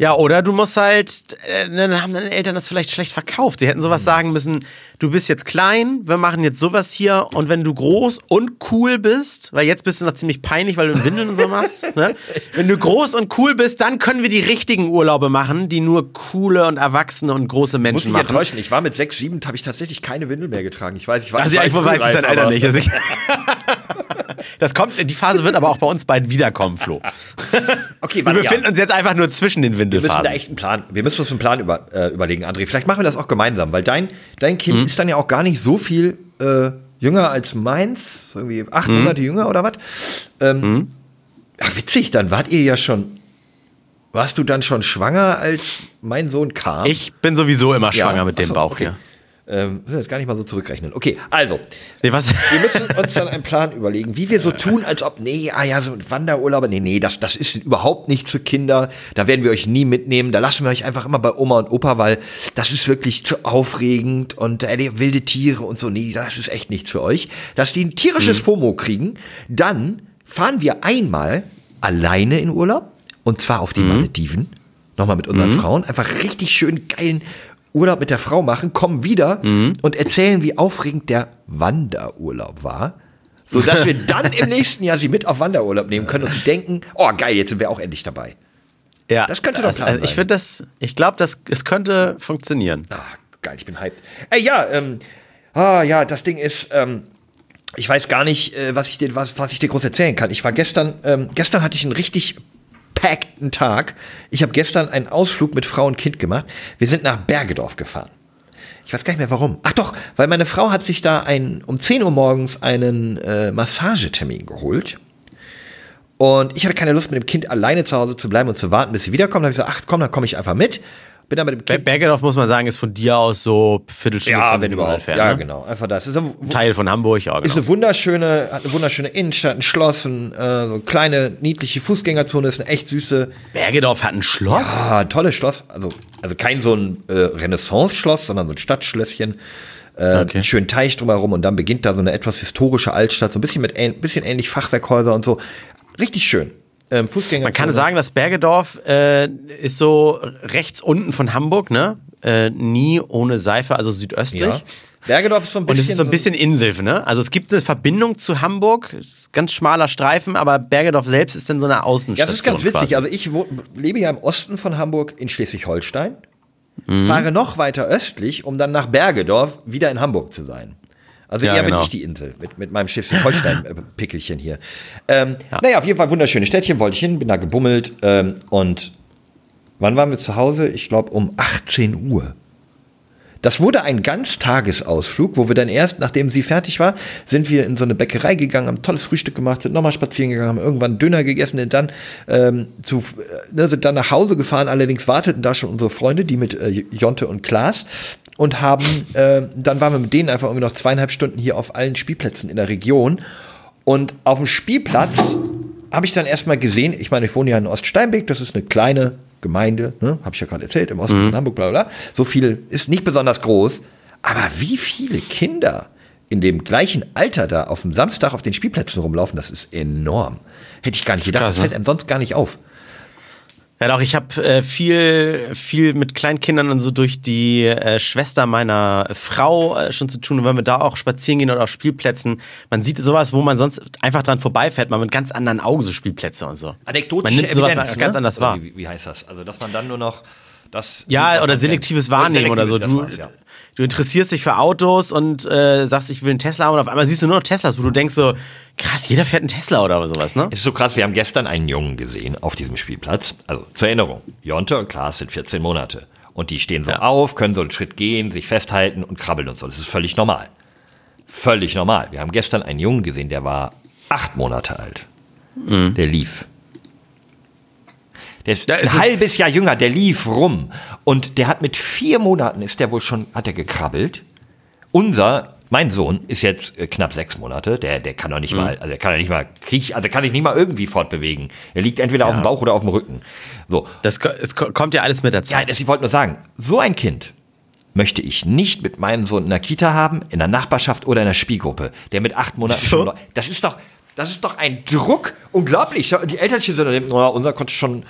Speaker 1: Ja, oder du musst halt, äh, dann haben deine Eltern das vielleicht schlecht verkauft. Sie hätten sowas sagen müssen, du bist jetzt klein, wir machen jetzt sowas hier und wenn du groß und cool bist, weil jetzt bist du noch ziemlich peinlich, weil du in Windeln und so machst, ne? Wenn du groß und cool bist, dann können wir die richtigen Urlaube machen, die nur coole und erwachsene und große Menschen machen. Ich
Speaker 2: enttäuschen, ich war mit sechs, sieben, habe ich tatsächlich keine Windel mehr getragen. Ich weiß, ich war
Speaker 1: Also ich weiß es dein Alter nicht. Also Das kommt, die Phase wird aber auch bei uns bald wiederkommen, Flo.
Speaker 2: Okay,
Speaker 1: warte, Wir befinden ja. uns jetzt einfach nur zwischen den Windelphasen.
Speaker 2: Wir müssen da echt einen Plan, wir müssen uns einen Plan über, äh, überlegen, André. Vielleicht machen wir das auch gemeinsam, weil dein, dein Kind mhm. ist dann ja auch gar nicht so viel äh, jünger als meins, irgendwie acht mhm. Monate jünger oder was. Ähm, mhm. Ach, witzig, dann wart ihr ja schon Warst du dann schon schwanger, als mein Sohn kam?
Speaker 1: Ich bin sowieso immer schwanger ja, mit dem achso, Bauch okay. hier.
Speaker 2: Ähm, müssen jetzt gar nicht mal so zurückrechnen. Okay, also. Nee, was? Wir müssen uns dann einen Plan überlegen, wie wir so tun, als ob, nee, ah ja, so Wanderurlaube, nee, nee, das, das ist überhaupt nichts für Kinder. Da werden wir euch nie mitnehmen. Da lassen wir euch einfach immer bei Oma und Opa, weil das ist wirklich zu aufregend und äh, wilde Tiere und so. Nee, das ist echt nichts für euch. Dass die ein tierisches hm. FOMO kriegen, dann fahren wir einmal alleine in Urlaub und zwar auf die mhm. Malediven. Nochmal mit unseren mhm. Frauen. Einfach richtig schön geilen Urlaub mit der Frau machen, kommen wieder mhm. und erzählen, wie aufregend der Wanderurlaub war. So dass wir dann im nächsten Jahr sie mit auf Wanderurlaub nehmen können und sie denken, oh geil, jetzt sind wir auch endlich dabei.
Speaker 1: Ja, das könnte doch also, also Ich finde das, ich glaube, das, es könnte funktionieren.
Speaker 2: Ah, geil, ich bin hyped. Ey, ja, ähm, ah, ja, das Ding ist, ähm, ich weiß gar nicht, äh, was ich dir, was, was ich dir groß erzählen kann. Ich war gestern, ähm, gestern hatte ich einen richtig packten Tag. Ich habe gestern einen Ausflug mit Frau und Kind gemacht. Wir sind nach Bergedorf gefahren. Ich weiß gar nicht mehr warum. Ach doch, weil meine Frau hat sich da ein, um 10 Uhr morgens einen äh, Massagetermin geholt. Und ich hatte keine Lust, mit dem Kind alleine zu Hause zu bleiben und zu warten, bis sie wiederkommt. Da habe ich gesagt, ach komm, dann komme ich einfach mit.
Speaker 1: Bin dann mit dem kind Bergedorf, muss man sagen, ist von dir aus so Viertelstunde,
Speaker 2: ja, wenn überhaupt. Entfernt, ja, ne? genau. Einfach das.
Speaker 1: Ist ein Teil von Hamburg, ja,
Speaker 2: genau. Ist eine wunderschöne, hat eine wunderschöne Innenstadt, ein Schloss, ein, äh, so eine kleine, niedliche Fußgängerzone, ist eine echt süße.
Speaker 1: Bergedorf hat ein Schloss?
Speaker 2: Ja, ein tolles Schloss. Also, also kein so ein äh, Renaissance-Schloss, sondern so ein Stadtschlösschen. Äh, okay. Schönen Teich drumherum und dann beginnt da so eine etwas historische Altstadt, so ein bisschen mit ein bisschen ähnlich Fachwerkhäuser und so. Richtig schön
Speaker 1: ähm, Fußgänger. Man kann sagen, das Bergedorf äh, ist so rechts unten von Hamburg, ne? Äh, nie ohne Seife, also südöstlich. Ja.
Speaker 2: Bergedorf ist so ein bisschen.
Speaker 1: Und es ist so ein bisschen Insel, ne? Also es gibt eine Verbindung zu Hamburg, ganz schmaler Streifen, aber Bergedorf selbst ist dann so eine Außenstation.
Speaker 2: Ja, das ist ganz witzig. Quasi. Also ich lebe ja im Osten von Hamburg in Schleswig-Holstein, mhm. fahre noch weiter östlich, um dann nach Bergedorf wieder in Hamburg zu sein. Also ja, eher genau. bin ich die Insel mit, mit meinem Schiff Holstein-Pickelchen hier. Ähm, ja. Naja, auf jeden Fall wunderschönes Städtchen, wollte ich hin, bin da gebummelt ähm, und wann waren wir zu Hause? Ich glaube um 18 Uhr. Das wurde ein Ganztagesausflug, wo wir dann erst, nachdem sie fertig war, sind wir in so eine Bäckerei gegangen, haben tolles Frühstück gemacht, sind nochmal spazieren gegangen, haben irgendwann Döner gegessen, und dann ähm, zu, äh, ne, sind dann nach Hause gefahren. Allerdings warteten da schon unsere Freunde, die mit äh, Jonte und Klaas und haben, äh, dann waren wir mit denen einfach irgendwie noch zweieinhalb Stunden hier auf allen Spielplätzen in der Region. Und auf dem Spielplatz habe ich dann erstmal gesehen, ich meine, ich wohne ja in Oststeinbeck, das ist eine kleine Gemeinde, ne, habe ich ja gerade erzählt, im Osten mhm. von Hamburg, bla bla. So viel ist nicht besonders groß. Aber wie viele Kinder in dem gleichen Alter da auf dem Samstag auf den Spielplätzen rumlaufen, das ist enorm. Hätte ich gar nicht gedacht, das, das fällt einem sonst gar nicht auf.
Speaker 1: Ja, doch, ich habe äh, viel, viel mit Kleinkindern und so durch die äh, Schwester meiner Frau äh, schon zu tun. Und wenn wir da auch spazieren gehen oder auf Spielplätzen, man sieht sowas, wo man sonst einfach dran vorbeifährt, man mit ganz anderen Augen so Spielplätze und so.
Speaker 2: Anekdotisch.
Speaker 1: Man nimmt sowas Evidenz, ganz ne? anders wahr.
Speaker 2: Wie, wie, heißt das? Also, dass man dann nur noch das.
Speaker 1: Ja, oder selektives Wahrnehmen oder so. Du, ja du interessierst dich für Autos und äh, sagst, ich will einen Tesla haben und auf einmal siehst du nur noch Teslas, wo du denkst so, krass, jeder fährt einen Tesla oder sowas, ne?
Speaker 2: Es ist so krass, wir haben gestern einen Jungen gesehen auf diesem Spielplatz. Also zur Erinnerung, Jonte und Klaas sind 14 Monate. Und die stehen so ja. auf, können so einen Schritt gehen, sich festhalten und krabbeln und so. Das ist völlig normal. Völlig normal. Wir haben gestern einen Jungen gesehen, der war acht Monate alt. Mhm. Der lief. Der ist ein halbes Jahr jünger, der lief rum. Und der hat mit vier Monaten, ist der wohl schon, hat er gekrabbelt. Unser, mein Sohn, ist jetzt äh, knapp sechs Monate. Der, der kann doch nicht mhm. mal, also der kann doch nicht mal kriech, also kann sich nicht mal irgendwie fortbewegen. Er liegt entweder ja. auf dem Bauch oder auf dem Rücken. So.
Speaker 1: Das es kommt ja alles mit der Zeit.
Speaker 2: Ja, das, ich wollte nur sagen, so ein Kind möchte ich nicht mit meinem Sohn in der Kita haben, in der Nachbarschaft oder in der Spielgruppe, der mit acht Monaten so? schon. Das ist doch, das ist doch ein Druck. Unglaublich. Die Elternchen sind dann, oh, unser konnte schon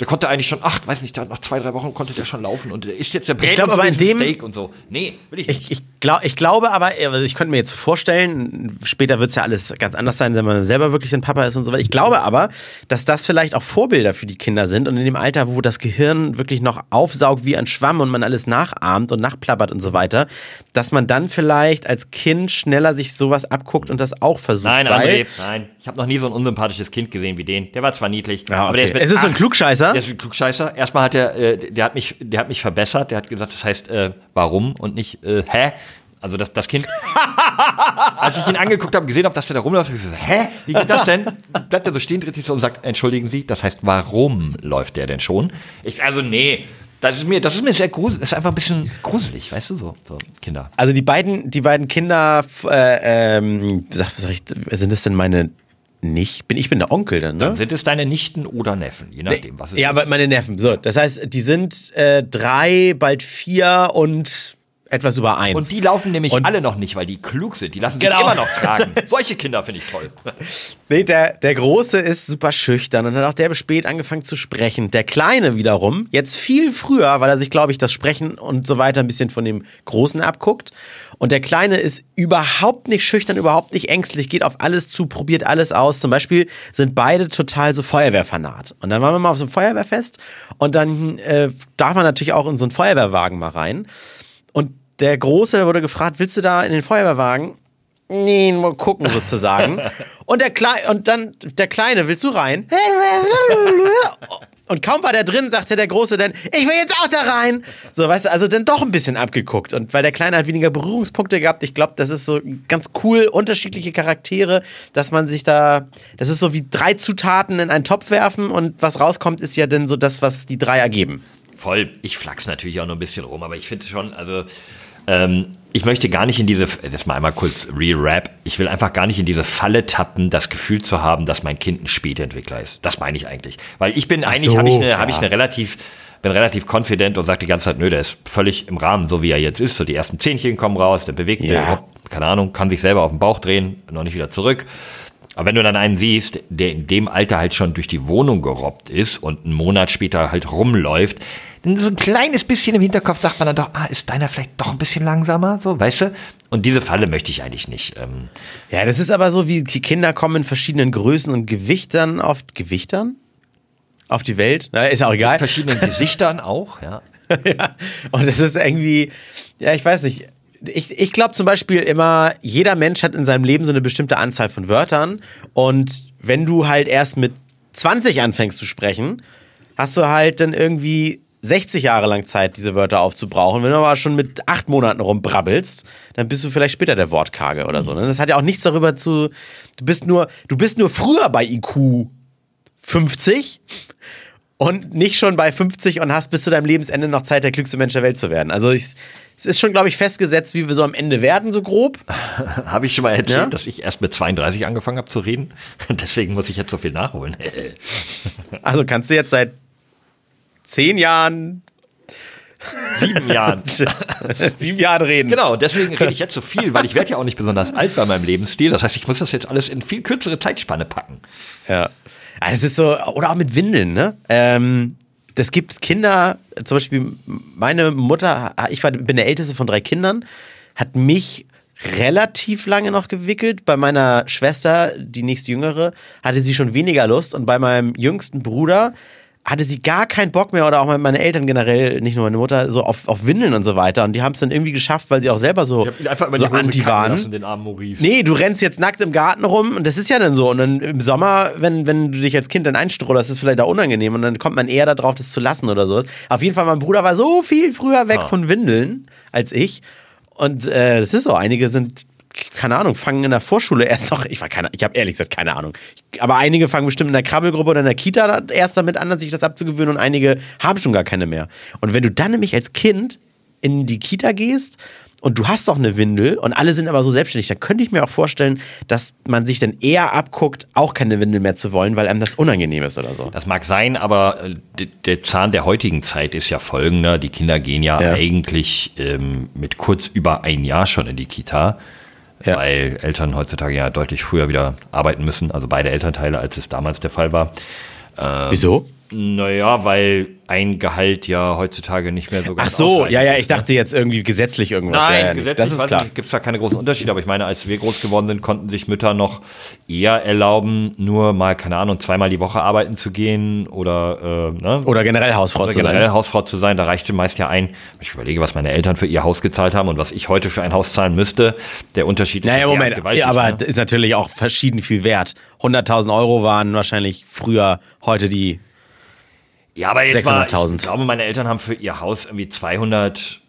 Speaker 2: der konnte eigentlich schon, ach, weiß nicht, nach zwei, drei Wochen konnte der schon laufen und der ist jetzt der
Speaker 1: glaube aber in dem
Speaker 2: Steak und so. Nee,
Speaker 1: will ich nicht. Ich, ich, glaub, ich glaube aber, also ich könnte mir jetzt vorstellen, später wird es ja alles ganz anders sein, wenn man selber wirklich ein Papa ist und so weiter. Ich glaube aber, dass das vielleicht auch Vorbilder für die Kinder sind und in dem Alter, wo das Gehirn wirklich noch aufsaugt wie ein Schwamm und man alles nachahmt und nachplappert und so weiter, dass man dann vielleicht als Kind schneller sich sowas abguckt und das auch versucht.
Speaker 2: Nein, André, nein. Ich habe noch nie so ein unsympathisches Kind gesehen wie den. Der war zwar niedlich,
Speaker 1: ja, okay. aber der ist mit Es ist so ein Klugscheißer.
Speaker 2: Der ist ein Klugscheißer. Erstmal hat er, äh, der hat mich, der hat mich verbessert. Der hat gesagt, das heißt, äh, warum und nicht, äh, hä? Also das, das Kind, als ich ihn angeguckt habe, gesehen habe, dass der da rumläuft, habe ich so, hä, wie geht das denn? Bleibt er so stehen, dreht sich so und sagt, entschuldigen Sie, das heißt, warum läuft der denn schon? Ich, also nee, das ist mir, das ist mir sehr gruselig, das ist einfach ein bisschen gruselig, weißt du, so, so Kinder.
Speaker 1: Also die beiden, die beiden Kinder, äh, ähm, sag, sag ich, sind das denn meine nicht, bin ich bin der Onkel dann, ne?
Speaker 2: Dann sind es deine Nichten oder Neffen, je nachdem, was es
Speaker 1: ja, ist. Ja, aber meine Neffen. So, das heißt, die sind äh, drei, bald vier und etwas über eins.
Speaker 2: Und die laufen nämlich und alle noch nicht, weil die klug sind. Die lassen sich genau. immer noch tragen. Solche Kinder finde ich toll.
Speaker 1: Nee, der, der Große ist super schüchtern und hat auch der spät angefangen zu sprechen. Der Kleine wiederum, jetzt viel früher, weil er sich, glaube ich, das Sprechen und so weiter ein bisschen von dem Großen abguckt. Und der Kleine ist überhaupt nicht schüchtern, überhaupt nicht ängstlich, geht auf alles zu, probiert alles aus. Zum Beispiel sind beide total so Feuerwehrfanat. Und dann waren wir mal auf so einem Feuerwehrfest und dann äh, darf man natürlich auch in so einen Feuerwehrwagen mal rein. Der Große, der wurde gefragt, willst du da in den Feuerwehrwagen? Nee, mal gucken sozusagen. und der Kleine, und dann der Kleine, willst du rein? Und kaum war der drin, sagte der Große dann, ich will jetzt auch da rein. So, weißt du, also dann doch ein bisschen abgeguckt. Und weil der Kleine hat weniger Berührungspunkte gehabt, ich glaube, das ist so ganz cool, unterschiedliche Charaktere, dass man sich da, das ist so wie drei Zutaten in einen Topf werfen und was rauskommt, ist ja dann so das, was die drei ergeben.
Speaker 2: Voll. Ich flachs natürlich auch noch ein bisschen rum, aber ich finde schon, also ähm, ich möchte gar nicht in diese, das mal einmal kurz re-rap, ich will einfach gar nicht in diese Falle tappen, das Gefühl zu haben, dass mein Kind ein Spätentwickler ist. Das meine ich eigentlich. Weil ich bin, Ach eigentlich so, habe ich eine, ja. habe ich eine relativ, bin relativ confident und sage die ganze Zeit, nö, der ist völlig im Rahmen, so wie er jetzt ist. So die ersten Zähnchen kommen raus, der bewegt, ja. keine Ahnung, kann sich selber auf den Bauch drehen, noch nicht wieder zurück. Aber wenn du dann einen siehst, der in dem Alter halt schon durch die Wohnung gerobbt ist und einen Monat später halt rumläuft, so ein kleines bisschen im Hinterkopf sagt man dann doch, ah, ist deiner vielleicht doch ein bisschen langsamer, so, weißt du? Und diese Falle möchte ich eigentlich nicht. Ähm
Speaker 1: ja, das ist aber so, wie die Kinder kommen in verschiedenen Größen und Gewichtern auf Gewichtern auf die Welt. Na, ist auch egal. Mit
Speaker 2: verschiedenen Gesichtern auch, ja.
Speaker 1: ja. Und das ist irgendwie, ja, ich weiß nicht ich, ich glaube zum Beispiel immer, jeder Mensch hat in seinem Leben so eine bestimmte Anzahl von Wörtern. Und wenn du halt erst mit 20 anfängst zu sprechen, hast du halt dann irgendwie 60 Jahre lang Zeit, diese Wörter aufzubrauchen. Wenn du aber schon mit acht Monaten rumbrabbelst, dann bist du vielleicht später der Wortkarge oder so. Ne? Das hat ja auch nichts darüber zu. Du bist nur, du bist nur früher bei IQ 50 und nicht schon bei 50 und hast bis zu deinem Lebensende noch Zeit, der klügste Mensch der Welt zu werden. Also ich, es ist schon, glaube ich, festgesetzt, wie wir so am Ende werden, so grob.
Speaker 2: habe ich schon mal erzählt, ja? dass ich erst mit 32 angefangen habe zu reden. Deswegen muss ich jetzt so viel nachholen.
Speaker 1: also kannst du jetzt seit zehn Jahren
Speaker 2: Sieben Jahren.
Speaker 1: Sieben Jahren reden.
Speaker 2: Genau, deswegen rede ich jetzt so viel, weil ich werde ja auch nicht besonders alt bei meinem Lebensstil. Das heißt, ich muss das jetzt alles in viel kürzere Zeitspanne packen.
Speaker 1: Ja. Das ist so, oder auch mit Windeln, ne? Ähm, das gibt Kinder, zum Beispiel meine Mutter, ich war, bin der älteste von drei Kindern, hat mich relativ lange noch gewickelt. Bei meiner Schwester, die nächste jüngere, hatte sie schon weniger Lust und bei meinem jüngsten Bruder hatte sie gar keinen Bock mehr oder auch meine Eltern generell, nicht nur meine Mutter, so auf, auf Windeln und so weiter. Und die haben es dann irgendwie geschafft, weil sie auch selber so,
Speaker 2: ich einfach so anti waren. Den armen Maurice.
Speaker 1: Nee, du rennst jetzt nackt im Garten rum und das ist ja dann so. Und dann im Sommer, wenn, wenn du dich als Kind dann einstrollerst, ist es vielleicht auch unangenehm und dann kommt man eher darauf, das zu lassen oder so. Auf jeden Fall, mein Bruder war so viel früher weg ah. von Windeln als ich. Und äh, das ist so, einige sind keine Ahnung, fangen in der Vorschule erst noch, ich war keine, ich habe ehrlich gesagt keine Ahnung. aber einige fangen bestimmt in der Krabbelgruppe oder in der Kita erst damit an, sich das abzugewöhnen und einige haben schon gar keine mehr. Und wenn du dann nämlich als Kind in die Kita gehst und du hast doch eine Windel und alle sind aber so selbstständig, dann könnte ich mir auch vorstellen, dass man sich dann eher abguckt, auch keine Windel mehr zu wollen, weil einem das unangenehm ist oder so.
Speaker 2: Das mag sein, aber äh, der Zahn der heutigen Zeit ist ja folgender. Die Kinder gehen ja, ja. eigentlich ähm, mit kurz über ein Jahr schon in die Kita ja. weil Eltern heutzutage ja deutlich früher wieder arbeiten müssen, also beide Elternteile, als es damals der Fall war.
Speaker 1: Ähm, Wieso?
Speaker 2: Naja, weil ein Gehalt ja heutzutage nicht mehr so
Speaker 1: ganz Ach so, ja, ja, ich ne? dachte jetzt irgendwie gesetzlich irgendwas.
Speaker 2: Nein,
Speaker 1: ja,
Speaker 2: gesetzlich das ist klar. gibt es da keine großen Unterschiede, aber ich meine, als wir groß geworden sind, konnten sich Mütter noch eher erlauben, nur mal, keine Ahnung, zweimal die Woche arbeiten zu gehen oder,
Speaker 1: äh, ne? Oder generell Hausfrau
Speaker 2: oder
Speaker 1: zu
Speaker 2: generell sein. Hausfrau zu sein. Da reichte meist ja ein, ich überlege, was meine Eltern für ihr Haus gezahlt haben und was ich heute für ein Haus zahlen müsste. Der Unterschied
Speaker 1: ist naja, Moment, gewaltig. aber ne? ist natürlich auch verschieden viel wert. 100.000 Euro waren wahrscheinlich früher, heute die
Speaker 2: ja, aber jetzt mal, ich glaube, meine Eltern haben für ihr Haus irgendwie 200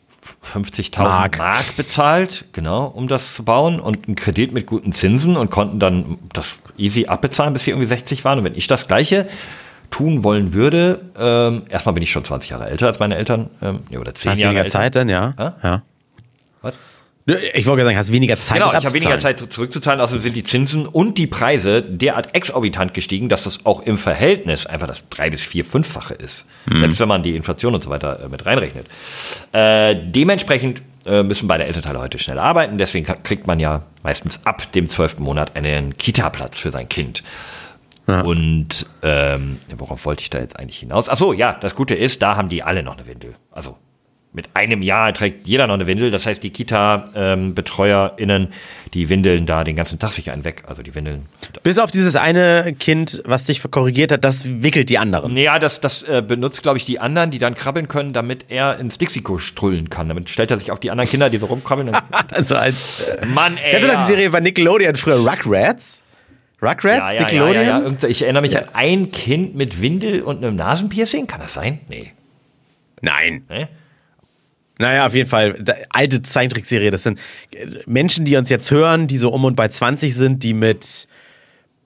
Speaker 2: 50.000 Mark. Mark bezahlt, genau, um das zu bauen und einen Kredit mit guten Zinsen und konnten dann das easy abbezahlen, bis sie irgendwie 60 waren. Und wenn ich das Gleiche tun wollen würde, ähm, erstmal bin ich schon 20 Jahre älter als meine Eltern, ähm, oder 10
Speaker 1: Hast
Speaker 2: Jahre
Speaker 1: weniger älter. Zeit dann, ja? Ja. ja. Was? Ich wollte sagen, hast weniger Zeit.
Speaker 2: Genau, ich habe weniger Zeit zurückzuzahlen, außerdem sind die Zinsen und die Preise derart exorbitant gestiegen, dass das auch im Verhältnis einfach das drei bis vier, fünffache ist. Mhm. Selbst wenn man die Inflation und so weiter äh, mit reinrechnet. Äh, dementsprechend äh, müssen beide Elternteile heute schnell arbeiten. Deswegen kriegt man ja meistens ab dem zwölften Monat einen Kita-Platz für sein Kind. Ja. Und ähm, worauf wollte ich da jetzt eigentlich hinaus? Ach so, ja, das Gute ist, da haben die alle noch eine Windel. Also mit einem Jahr trägt jeder noch eine Windel. Das heißt, die Kita-BetreuerInnen, ähm, die windeln da den ganzen Tag sich einen weg. Also die windeln.
Speaker 1: Bis auf dieses eine Kind, was dich korrigiert hat, das wickelt die anderen.
Speaker 2: Ja, das, das äh, benutzt, glaube ich, die anderen, die dann krabbeln können, damit er ins Dixiko strullen kann. Damit stellt er sich auf die anderen Kinder, die so rumkrabbeln.
Speaker 1: also als. Äh, Mann, ey. Kennst du noch die Serie bei Nickelodeon früher Rugrats? Rugrats?
Speaker 2: Ja, ja, Nickelodeon? Ja, ja, ich erinnere mich an ein Kind mit Windel und einem Nasenpiercing. Kann das sein? Nee.
Speaker 1: Nein. Nee? Naja, auf jeden Fall. Alte Zeichentrickserie. Das sind äh, Menschen, die uns jetzt hören, die so um und bei 20 sind, die mit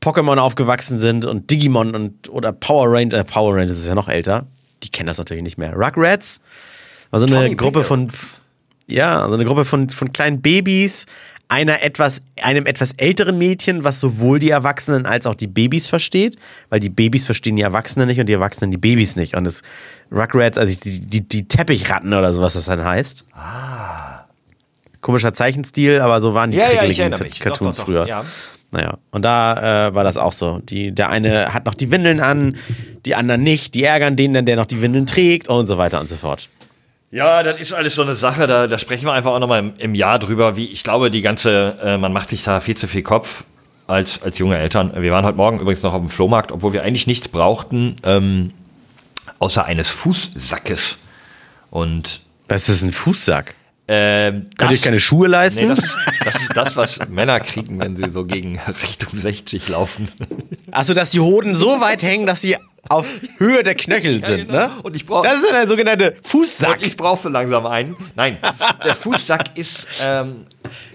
Speaker 1: Pokémon aufgewachsen sind und Digimon und oder Power Rangers. Äh, Power Rangers ist ja noch älter. Die kennen das natürlich nicht mehr. Rugrats war so eine Tommy Gruppe Pickle. von ja, so eine Gruppe von, von kleinen Babys, einer etwas, einem etwas älteren Mädchen, was sowohl die Erwachsenen als auch die Babys versteht, weil die Babys verstehen die Erwachsenen nicht und die Erwachsenen die Babys nicht. Und das Rugrats, also die, die, die Teppichratten oder sowas das dann heißt. Ah. Komischer Zeichenstil, aber so waren die
Speaker 2: ja, ja, ich mich.
Speaker 1: Cartoons doch, doch, früher. Ja. Naja, und da äh, war das auch so. Die, der eine hat noch die Windeln an, die anderen nicht, die ärgern den dann, der noch die Windeln trägt und so weiter und so fort.
Speaker 2: Ja, das ist alles so eine Sache, da, da sprechen wir einfach auch nochmal im, im Jahr drüber, wie ich glaube, die ganze, äh, man macht sich da viel zu viel Kopf als, als junge Eltern. Wir waren heute Morgen übrigens noch auf dem Flohmarkt, obwohl wir eigentlich nichts brauchten, ähm, außer eines Fußsackes. Und
Speaker 1: was ist ein Fußsack?
Speaker 2: Ähm,
Speaker 1: Könnt ihr keine Schuhe leisten? Nee,
Speaker 2: das, ist, das ist das, was Männer kriegen, wenn sie so gegen Richtung 60 laufen.
Speaker 1: Achso, dass die Hoden so weit hängen, dass sie auf Höhe der Knöchel sind, ja, genau.
Speaker 2: ne? Und ich brauche.
Speaker 1: Das ist ein sogenannter Fußsack. Und
Speaker 2: ich brauche so langsam einen. Nein, der Fußsack ist. Ähm,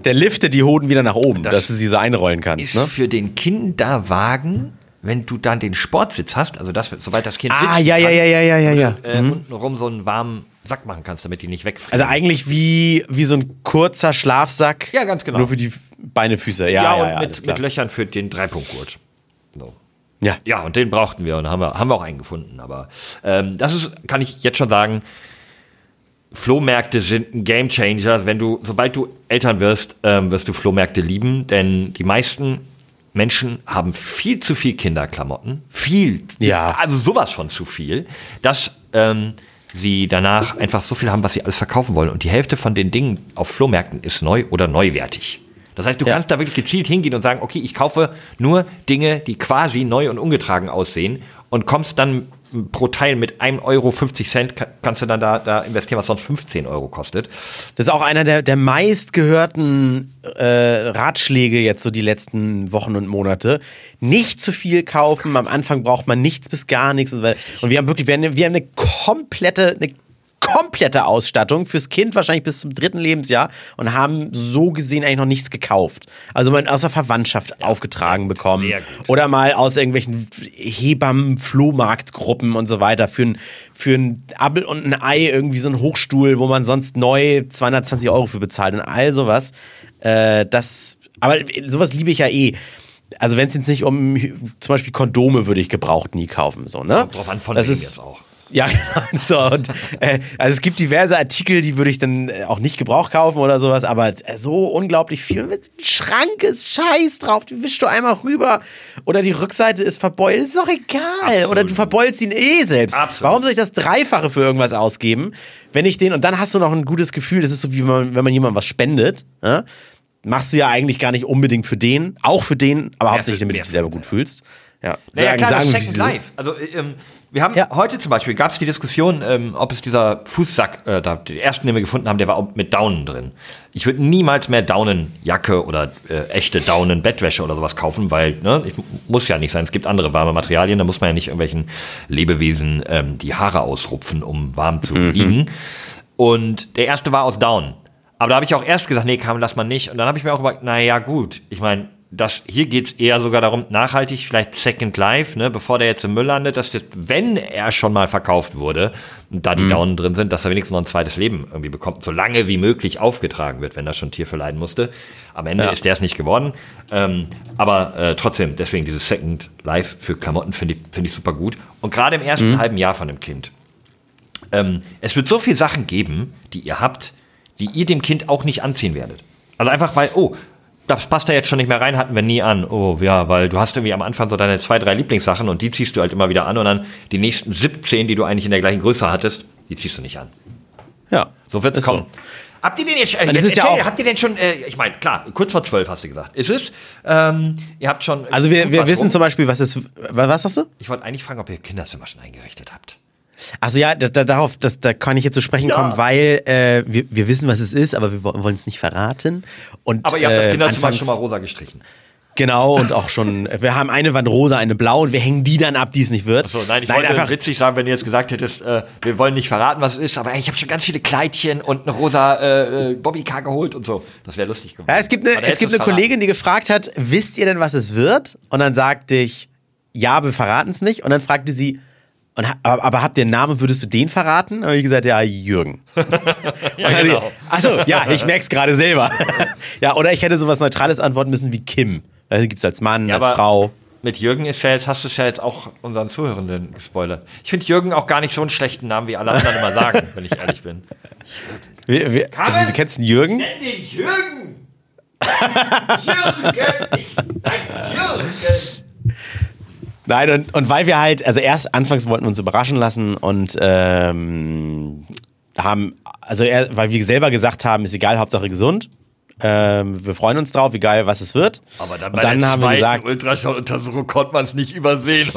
Speaker 1: der liftet die Hoden wieder nach oben, das dass du sie so einrollen kannst.
Speaker 2: Ist ne? für den Kinderwagen wenn du dann den Sportsitz hast, also das, soweit das Kind
Speaker 1: ah, ja, ja, ja, ja, ja, ja, ja.
Speaker 2: Äh, mhm. untenrum so einen warmen Sack machen kannst, damit die nicht wegfrieren.
Speaker 1: Also eigentlich wie, wie so ein kurzer Schlafsack.
Speaker 2: Ja, ganz genau.
Speaker 1: Nur für die Beine, Füße. Ja, ja, ja, ja
Speaker 2: mit, mit Löchern für den Dreipunktgurt. So.
Speaker 1: Ja.
Speaker 2: Ja, und den brauchten wir und haben wir, haben wir auch einen gefunden. Aber ähm, das ist, kann ich jetzt schon sagen, Flohmärkte sind ein Gamechanger. Wenn du, sobald du Eltern wirst, ähm, wirst du Flohmärkte lieben, denn die meisten Menschen haben viel zu viel Kinderklamotten, viel,
Speaker 1: ja.
Speaker 2: also sowas von zu viel, dass ähm, sie danach einfach so viel haben, was sie alles verkaufen wollen. Und die Hälfte von den Dingen auf Flohmärkten ist neu oder neuwertig. Das heißt, du ja. kannst da wirklich gezielt hingehen und sagen, okay, ich kaufe nur Dinge, die quasi neu und ungetragen aussehen und kommst dann pro Teil mit 1,50 Euro kannst du dann da, da investieren, was sonst 15 Euro kostet.
Speaker 1: Das ist auch einer der, der meistgehörten äh, Ratschläge jetzt so die letzten Wochen und Monate. Nicht zu viel kaufen, am Anfang braucht man nichts bis gar nichts. Und wir haben wirklich, wir haben eine, wir haben eine komplette, eine komplette Ausstattung fürs Kind wahrscheinlich bis zum dritten Lebensjahr und haben so gesehen eigentlich noch nichts gekauft. Also man aus der Verwandtschaft ja, aufgetragen bekommen oder mal aus irgendwelchen Hebammen, Flohmarktgruppen und so weiter für ein für ein Appel und ein Ei irgendwie so ein Hochstuhl, wo man sonst neu 220 Euro für bezahlt und all sowas. Äh, das, aber sowas liebe ich ja eh also wenn es jetzt nicht um zum Beispiel Kondome würde ich gebraucht nie kaufen so ne
Speaker 2: Kommt drauf an von das ist jetzt auch
Speaker 1: ja, genau. So, und, äh, also es gibt diverse Artikel, die würde ich dann äh, auch nicht Gebrauch kaufen oder sowas, aber äh, so unglaublich viel. Mit Schrank ist Scheiß drauf, die wischst du einmal rüber. Oder die Rückseite ist verbeult, ist doch egal. Absolut. Oder du verbeulst ihn eh selbst. Absolut. Warum soll ich das Dreifache für irgendwas ausgeben, wenn ich den, und dann hast du noch ein gutes Gefühl, das ist so wie man, wenn man jemandem was spendet, ja? machst du ja eigentlich gar nicht unbedingt für den, auch für den, aber hauptsächlich damit du dich selber gut fühlst. Ja,
Speaker 2: naja, sagen, klar, sagen, das Second Life. Also ähm, wir haben ja. heute zum Beispiel, gab es die Diskussion, ähm, ob es dieser Fußsack, äh, da, den ersten, den wir gefunden haben, der war mit Daunen drin. Ich würde niemals mehr Daunenjacke oder äh, echte Daunen-Bettwäsche oder sowas kaufen, weil, ne, ich, muss ja nicht sein. Es gibt andere warme Materialien, da muss man ja nicht irgendwelchen Lebewesen ähm, die Haare ausrupfen, um warm zu mhm. liegen. Und der erste war aus Down. Aber da habe ich auch erst gesagt, nee, kam, lass mal nicht. Und dann habe ich mir auch überlegt, naja, gut. Ich meine, das, hier geht es eher sogar darum, nachhaltig, vielleicht Second Life, ne, bevor der jetzt im Müll landet, dass das, wenn er schon mal verkauft wurde und da die mhm. Daunen drin sind, dass er wenigstens noch ein zweites Leben irgendwie bekommt, so lange wie möglich aufgetragen wird, wenn er schon Tier verleiden musste. Am Ende ja. ist der es nicht geworden. Ähm, aber äh, trotzdem, deswegen dieses Second Life für Klamotten finde ich, find ich super gut. Und gerade im ersten mhm. halben Jahr von dem Kind. Ähm, es wird so viele Sachen geben, die ihr habt, die ihr dem Kind auch nicht anziehen werdet. Also einfach weil, oh, das passt da jetzt schon nicht mehr rein, hatten wir nie an. Oh ja, weil du hast irgendwie am Anfang so deine zwei, drei Lieblingssachen und die ziehst du halt immer wieder an und dann die nächsten 17, die du eigentlich in der gleichen Größe hattest, die ziehst du nicht an.
Speaker 1: Ja.
Speaker 2: So wird's kommen. So. Habt ihr den jetzt, äh, jetzt erzähl, ja habt ihr denn schon, äh, ich meine, klar, kurz vor zwölf hast du gesagt. Ist es? Ähm, ihr habt schon.
Speaker 1: Also wir, wir wissen rum. zum Beispiel, was ist, was hast du?
Speaker 2: Ich wollte eigentlich fragen, ob ihr Kinderzimmer schon eingerichtet habt.
Speaker 1: Also ja, da, da, darauf, das, da kann ich jetzt zu sprechen ja. kommen, weil äh, wir, wir wissen, was es ist, aber wir wollen es nicht verraten. Und,
Speaker 2: aber ihr habt das Kinderzimmer äh, schon mal rosa gestrichen.
Speaker 1: Genau, und auch schon, wir haben eine Wand rosa, eine blau und wir hängen die dann ab, die es nicht wird.
Speaker 2: Achso, nein, ich nein, wollte einfach witzig sagen, wenn du jetzt gesagt hättest, äh, wir wollen nicht verraten, was es ist, aber ey, ich habe schon ganz viele Kleidchen und eine rosa äh, äh Bobbycar geholt und so. Das wäre lustig
Speaker 1: geworden. Ja, es gibt eine, es gibt eine Kollegin, die gefragt hat, wisst ihr denn, was es wird? Und dann sagte ich, ja, wir verraten es nicht. Und dann fragte sie, und, aber, aber habt ihr einen Namen, würdest du den verraten? Dann habe ich gesagt, ja, Jürgen. ja, genau. Achso, ja, ich merke es gerade selber. ja, oder ich hätte sowas Neutrales antworten müssen wie Kim. Also gibt es als Mann, ja, als Frau.
Speaker 2: Mit Jürgen ist ja jetzt, hast du es ja jetzt auch unseren Zuhörenden gespoilert. Ich finde Jürgen auch gar nicht so einen schlechten Namen, wie alle anderen immer sagen, wenn ich ehrlich bin.
Speaker 1: Wie, wie, wie kennst du Jürgen?
Speaker 2: Nenn den Jürgen! Jürgen! Ich, nein, Jürgen!
Speaker 1: Nein, und, und weil wir halt, also erst anfangs wollten wir uns überraschen lassen und ähm, haben, also er, weil wir selber gesagt haben, ist egal, Hauptsache gesund. Ähm, wir freuen uns drauf, egal was es wird.
Speaker 2: Aber dann, bei und dann der haben wir gesagt, Ultraschalluntersuchung konnte man es nicht übersehen.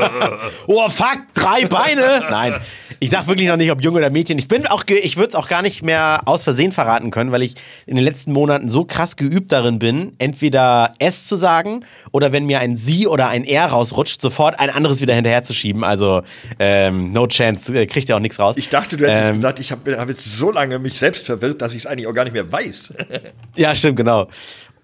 Speaker 1: oh fuck, drei Beine! Nein, ich sag wirklich noch nicht, ob Junge oder Mädchen. Ich bin auch, ich würde es auch gar nicht mehr aus Versehen verraten können, weil ich in den letzten Monaten so krass geübt darin bin, entweder S zu sagen oder wenn mir ein Sie oder ein R rausrutscht, sofort ein anderes wieder hinterherzuschieben. Also ähm, no chance, äh, kriegt ja auch nichts raus.
Speaker 2: Ich dachte, du hättest ähm, gesagt, ich habe hab jetzt so lange mich selbst verwirrt, dass ich es eigentlich auch gar nicht mehr weiß.
Speaker 1: Ja, stimmt, genau.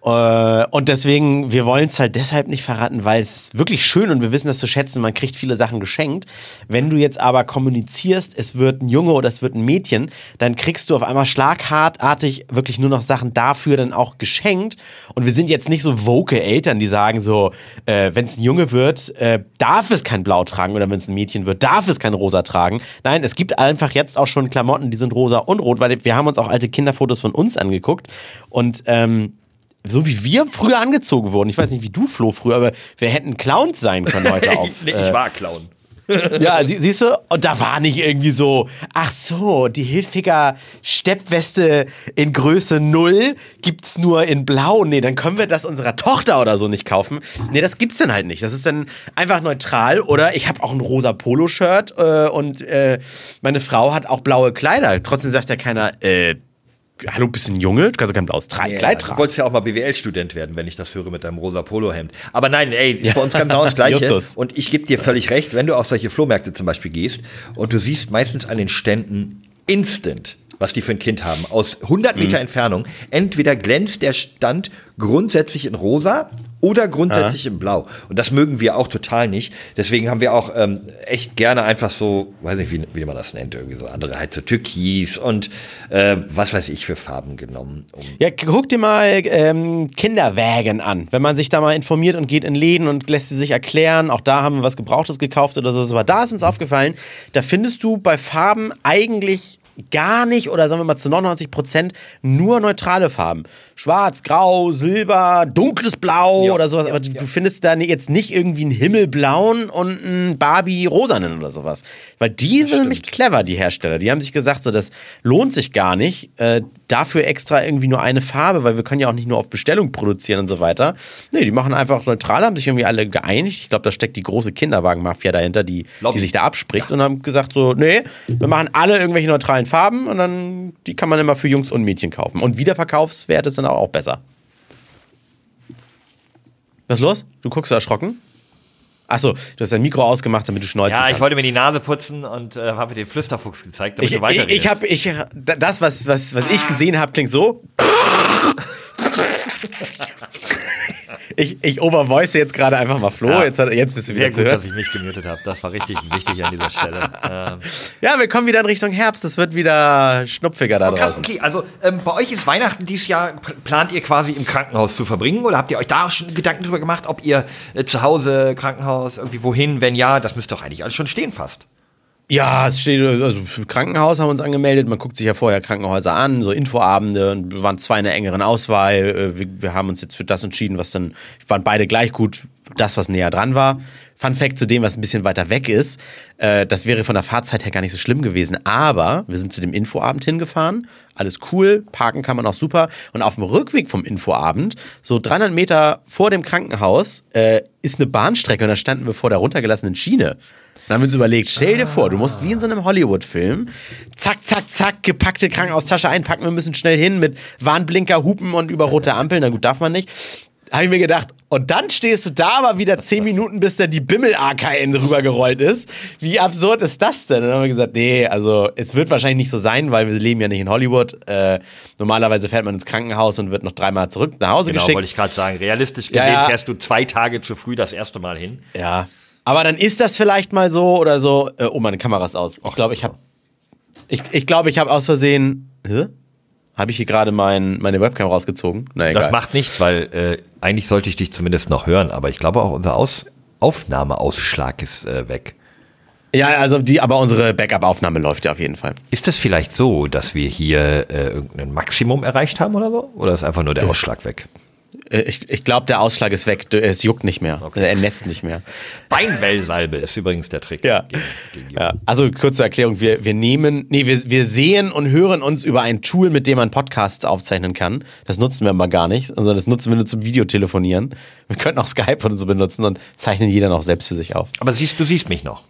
Speaker 1: Äh, und deswegen, wir wollen es halt deshalb nicht verraten, weil es wirklich schön und wir wissen das zu schätzen, man kriegt viele Sachen geschenkt. Wenn du jetzt aber kommunizierst, es wird ein Junge oder es wird ein Mädchen, dann kriegst du auf einmal schlaghartartig wirklich nur noch Sachen dafür dann auch geschenkt. Und wir sind jetzt nicht so woke Eltern, die sagen so, äh, wenn es ein Junge wird, äh, darf es kein Blau tragen oder wenn es ein Mädchen wird, darf es kein Rosa tragen. Nein, es gibt einfach jetzt auch schon Klamotten, die sind rosa und rot, weil wir haben uns auch alte Kinderfotos von uns angeguckt und ähm, so wie wir früher angezogen wurden. Ich weiß nicht, wie du, Flo, früher, aber wir hätten Clowns sein können heute auf.
Speaker 2: nee, ich war Clown.
Speaker 1: ja, sie, siehst du, und da war nicht irgendwie so, ach so, die Hilfiger Steppweste in Größe 0 gibt's nur in Blau. Nee, dann können wir das unserer Tochter oder so nicht kaufen. Nee, das gibt's dann halt nicht. Das ist dann einfach neutral. Oder ich habe auch ein rosa Poloshirt äh, und äh, meine Frau hat auch blaue Kleider. Trotzdem sagt ja keiner, äh, hallo, bist du ein Junge? Du kannst doch kein blaues Tra ja, Kleid tragen.
Speaker 2: Du wolltest ja auch mal BWL-Student werden, wenn ich das höre mit deinem rosa Polohemd. Aber nein, ey, ist bei uns genau das Gleiche. Justus. Und ich gebe dir völlig recht, wenn du auf solche Flohmärkte zum Beispiel gehst und du siehst meistens an den Ständen instant, was die für ein Kind haben, aus 100 Meter mhm. Entfernung. Entweder glänzt der Stand grundsätzlich in rosa oder grundsätzlich ja. in Blau. Und das mögen wir auch total nicht. Deswegen haben wir auch ähm, echt gerne einfach so, weiß nicht, wie, wie man das nennt, irgendwie so andere halt so Türkis und äh, was weiß ich für Farben genommen.
Speaker 1: Um ja, guck dir mal ähm, Kinderwägen an. Wenn man sich da mal informiert und geht in Läden und lässt sie sich erklären, auch da haben wir was Gebrauchtes gekauft oder so, aber da ist uns aufgefallen, da findest du bei Farben eigentlich gar nicht oder sagen wir mal zu 99 Prozent nur neutrale Farben. Schwarz, Grau, Silber, dunkles Blau ja, oder sowas. Ja, aber du, ja. findest da jetzt nicht irgendwie einen Himmelblauen und einen Barbie-rosanen oder sowas. Weil die sind nämlich clever, die Hersteller. Die haben sich gesagt, so, das lohnt sich gar nicht. Äh, dafür extra irgendwie nur eine Farbe, weil wir können ja auch nicht nur auf Bestellung produzieren und so weiter. Nee, die machen einfach neutral, haben sich irgendwie alle geeinigt. Ich glaube, da steckt die große Kinderwagenmafia dahinter, die, die sich da abspricht und haben gesagt so, nee, wir machen alle irgendwelche neutralen Farben und dann, die kann man immer für Jungs und Mädchen kaufen. Und Wiederverkaufswerte sind auch besser. Was ist los? Du guckst so erschrocken? Achso, du hast dein Mikro ausgemacht, damit du schneuzen
Speaker 2: Ja,
Speaker 1: kannst.
Speaker 2: ich wollte mir die Nase putzen und äh, habe den Flüsterfuchs gezeigt, damit
Speaker 1: ich,
Speaker 2: du weiterredest.
Speaker 1: Ich, ich habe, ich, das, was, was, was ich gesehen habe, klingt so. ich, ich overvoice jetzt gerade einfach mal Flo. Ja. Jetzt, hat, jetzt bist du wieder
Speaker 2: Sehr gut, dass ich mich gemutet habe. Das war richtig wichtig an dieser Stelle.
Speaker 1: Ähm. Ja, wir kommen wieder in Richtung Herbst. Es wird wieder schnupfiger da oh, krass, draußen.
Speaker 2: Okay, also ähm, bei euch ist Weihnachten dieses Jahr, plant ihr quasi im Krankenhaus zu verbringen? Oder habt ihr euch da schon Gedanken drüber gemacht, ob ihr äh, zu Hause, Krankenhaus, irgendwie wohin? Wenn ja, das müsste doch eigentlich alles schon stehen fast.
Speaker 1: Ja, es steht, also Krankenhaus haben uns angemeldet. Man guckt sich ja vorher Krankenhäuser an, so Infoabende und wir waren zwei in der engeren Auswahl. Äh, wir, wir, haben uns jetzt für das entschieden, was dann, waren beide gleich gut, das, was näher dran war. Fun Fact zu dem, was ein bisschen weiter weg ist, äh, das wäre von der Fahrzeit her gar nicht so schlimm gewesen, aber wir sind zu dem Infoabend hingefahren, alles cool, parken kann man auch super und auf dem Rückweg vom Infoabend, so 300 Meter vor dem Krankenhaus, äh, ist eine Bahnstrecke und da standen wir vor der runtergelassenen Schiene. Dann haben wir uns überlegt, stell dir vor, du musst wie in so einem Hollywood-Film, zack, zack, zack, gepackte Krankenhaustasche einpacken, wir müssen schnell hin mit Warnblinker, Hupen und über rote Ampeln. Na gut, darf man nicht. Habe ich mir gedacht, und dann stehst du da aber wieder zehn Minuten, bis da die Bimmel-AKN rübergerollt ist. Wie absurd ist das denn? dann haben wir gesagt, nee, also es wird wahrscheinlich nicht so sein, weil wir leben ja nicht in Hollywood. Äh, normalerweise fährt man ins Krankenhaus und wird noch dreimal zurück nach Hause genau, geschickt. Genau,
Speaker 2: wollte ich gerade sagen. Realistisch gesehen ja, ja. fährst du zwei Tage zu früh das erste Mal hin.
Speaker 1: Ja, aber dann ist das vielleicht mal so oder so. Äh, oh, meine Kamera ist aus. Ich glaube, ich habe. Ich, ich glaube, ich habe aus Versehen. Hä? Habe ich hier gerade mein, meine Webcam rausgezogen?
Speaker 2: Na, egal. Das macht nichts, weil äh, eigentlich sollte ich dich zumindest noch hören, aber ich glaube auch unser Aus Aufnahmeausschlag ist äh, weg.
Speaker 1: Ja, also die, aber unsere Backup-Aufnahme läuft ja auf jeden Fall.
Speaker 2: Ist es vielleicht so, dass wir hier äh, irgendein Maximum erreicht haben oder so? Oder ist einfach nur der Ausschlag weg?
Speaker 1: Äh, ich, ich glaube, der Ausschlag ist weg. Es juckt nicht mehr. Okay. Er nässt nicht mehr.
Speaker 2: Beinwellsalbe ist übrigens der Trick.
Speaker 1: Ja. Gegen, gegen ja. Also kurze Erklärung. Wir, wir nehmen, nee, wir, wir sehen und hören uns über ein Tool, mit dem man Podcasts aufzeichnen kann. Das nutzen wir mal gar nicht, sondern das nutzen wir nur zum Videotelefonieren. Wir könnten auch Skype und so benutzen und zeichnen jeder noch selbst für sich auf.
Speaker 2: Aber siehst, du siehst mich noch.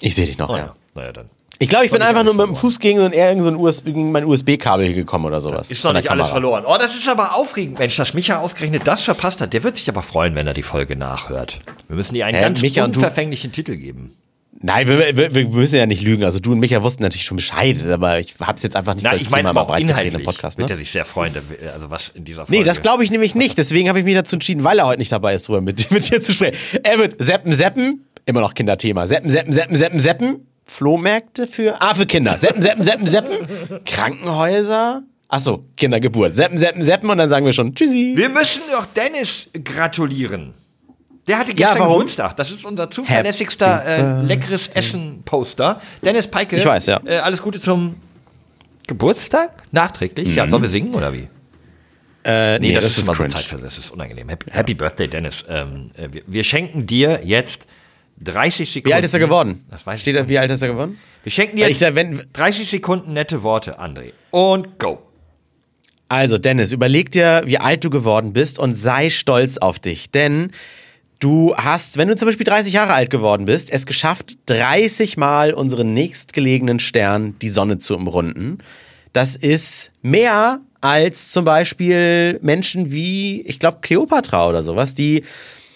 Speaker 1: Ich sehe dich noch, oh, ja. Naja, dann. Ich glaube, ich bin einfach nur mit dem Fuß gegen, so ein, so ein USB, gegen mein USB-Kabel hier gekommen oder sowas.
Speaker 2: Ist doch nicht alles verloren. Oh, das ist aber aufregend, Mensch, dass Micha ausgerechnet das verpasst hat. Der wird sich aber freuen, wenn er die Folge nachhört. Wir müssen dir einen Hä, ganz Micha unverfänglichen Titel geben.
Speaker 1: Nein, wir, wir, wir, müssen ja nicht lügen. Also du und Micha wussten natürlich schon Bescheid, aber ich habe es jetzt einfach nicht
Speaker 2: Na, so als ich meine,
Speaker 1: Thema
Speaker 2: auch inhaltlich im Podcast. Ne? Wird er sich sehr freuen, also was in dieser
Speaker 1: Folge. Nee, das glaube ich nämlich nicht. Deswegen habe ich mich dazu entschieden, weil er heute nicht dabei ist, drüber mit, mit dir zu sprechen. Er wird Seppen, Seppen, immer noch Kinderthema. Seppen, Seppen, Seppen, Seppen, Seppen. Flohmärkte für, ah, für Kinder. Seppen, seppen, seppen, seppen. Krankenhäuser. Achso, Kindergeburt. Seppen, seppen, seppen und dann sagen wir schon Tschüssi.
Speaker 2: Wir müssen doch Dennis gratulieren. Der hatte gestern ja, Geburtstag. Das ist unser zuverlässigster äh, leckeres Essen-Poster. Dennis Peike.
Speaker 1: Ich weiß, ja.
Speaker 2: Äh, alles Gute zum Geburtstag? Nachträglich? Mhm. Ja, sollen wir singen oder wie?
Speaker 1: Äh, nee, nee, das, das, ist
Speaker 2: immer so Zeit für, das ist unangenehm. Happy, ja. Happy Birthday, Dennis. Ähm, äh, wir, wir schenken dir jetzt 30 Sekunden.
Speaker 1: Wie alt ist er geworden?
Speaker 2: Das weiß
Speaker 1: Steht da, wie alt ist er geworden?
Speaker 2: Wir schenken dir jetzt sag, 30 Sekunden nette Worte, André. Und go.
Speaker 1: Also, Dennis, überleg dir, wie alt du geworden bist und sei stolz auf dich. Denn du hast, wenn du zum Beispiel 30 Jahre alt geworden bist, es geschafft, 30 Mal unseren nächstgelegenen Stern, die Sonne, zu umrunden. Das ist mehr als zum Beispiel Menschen wie, ich glaube, Cleopatra oder sowas, die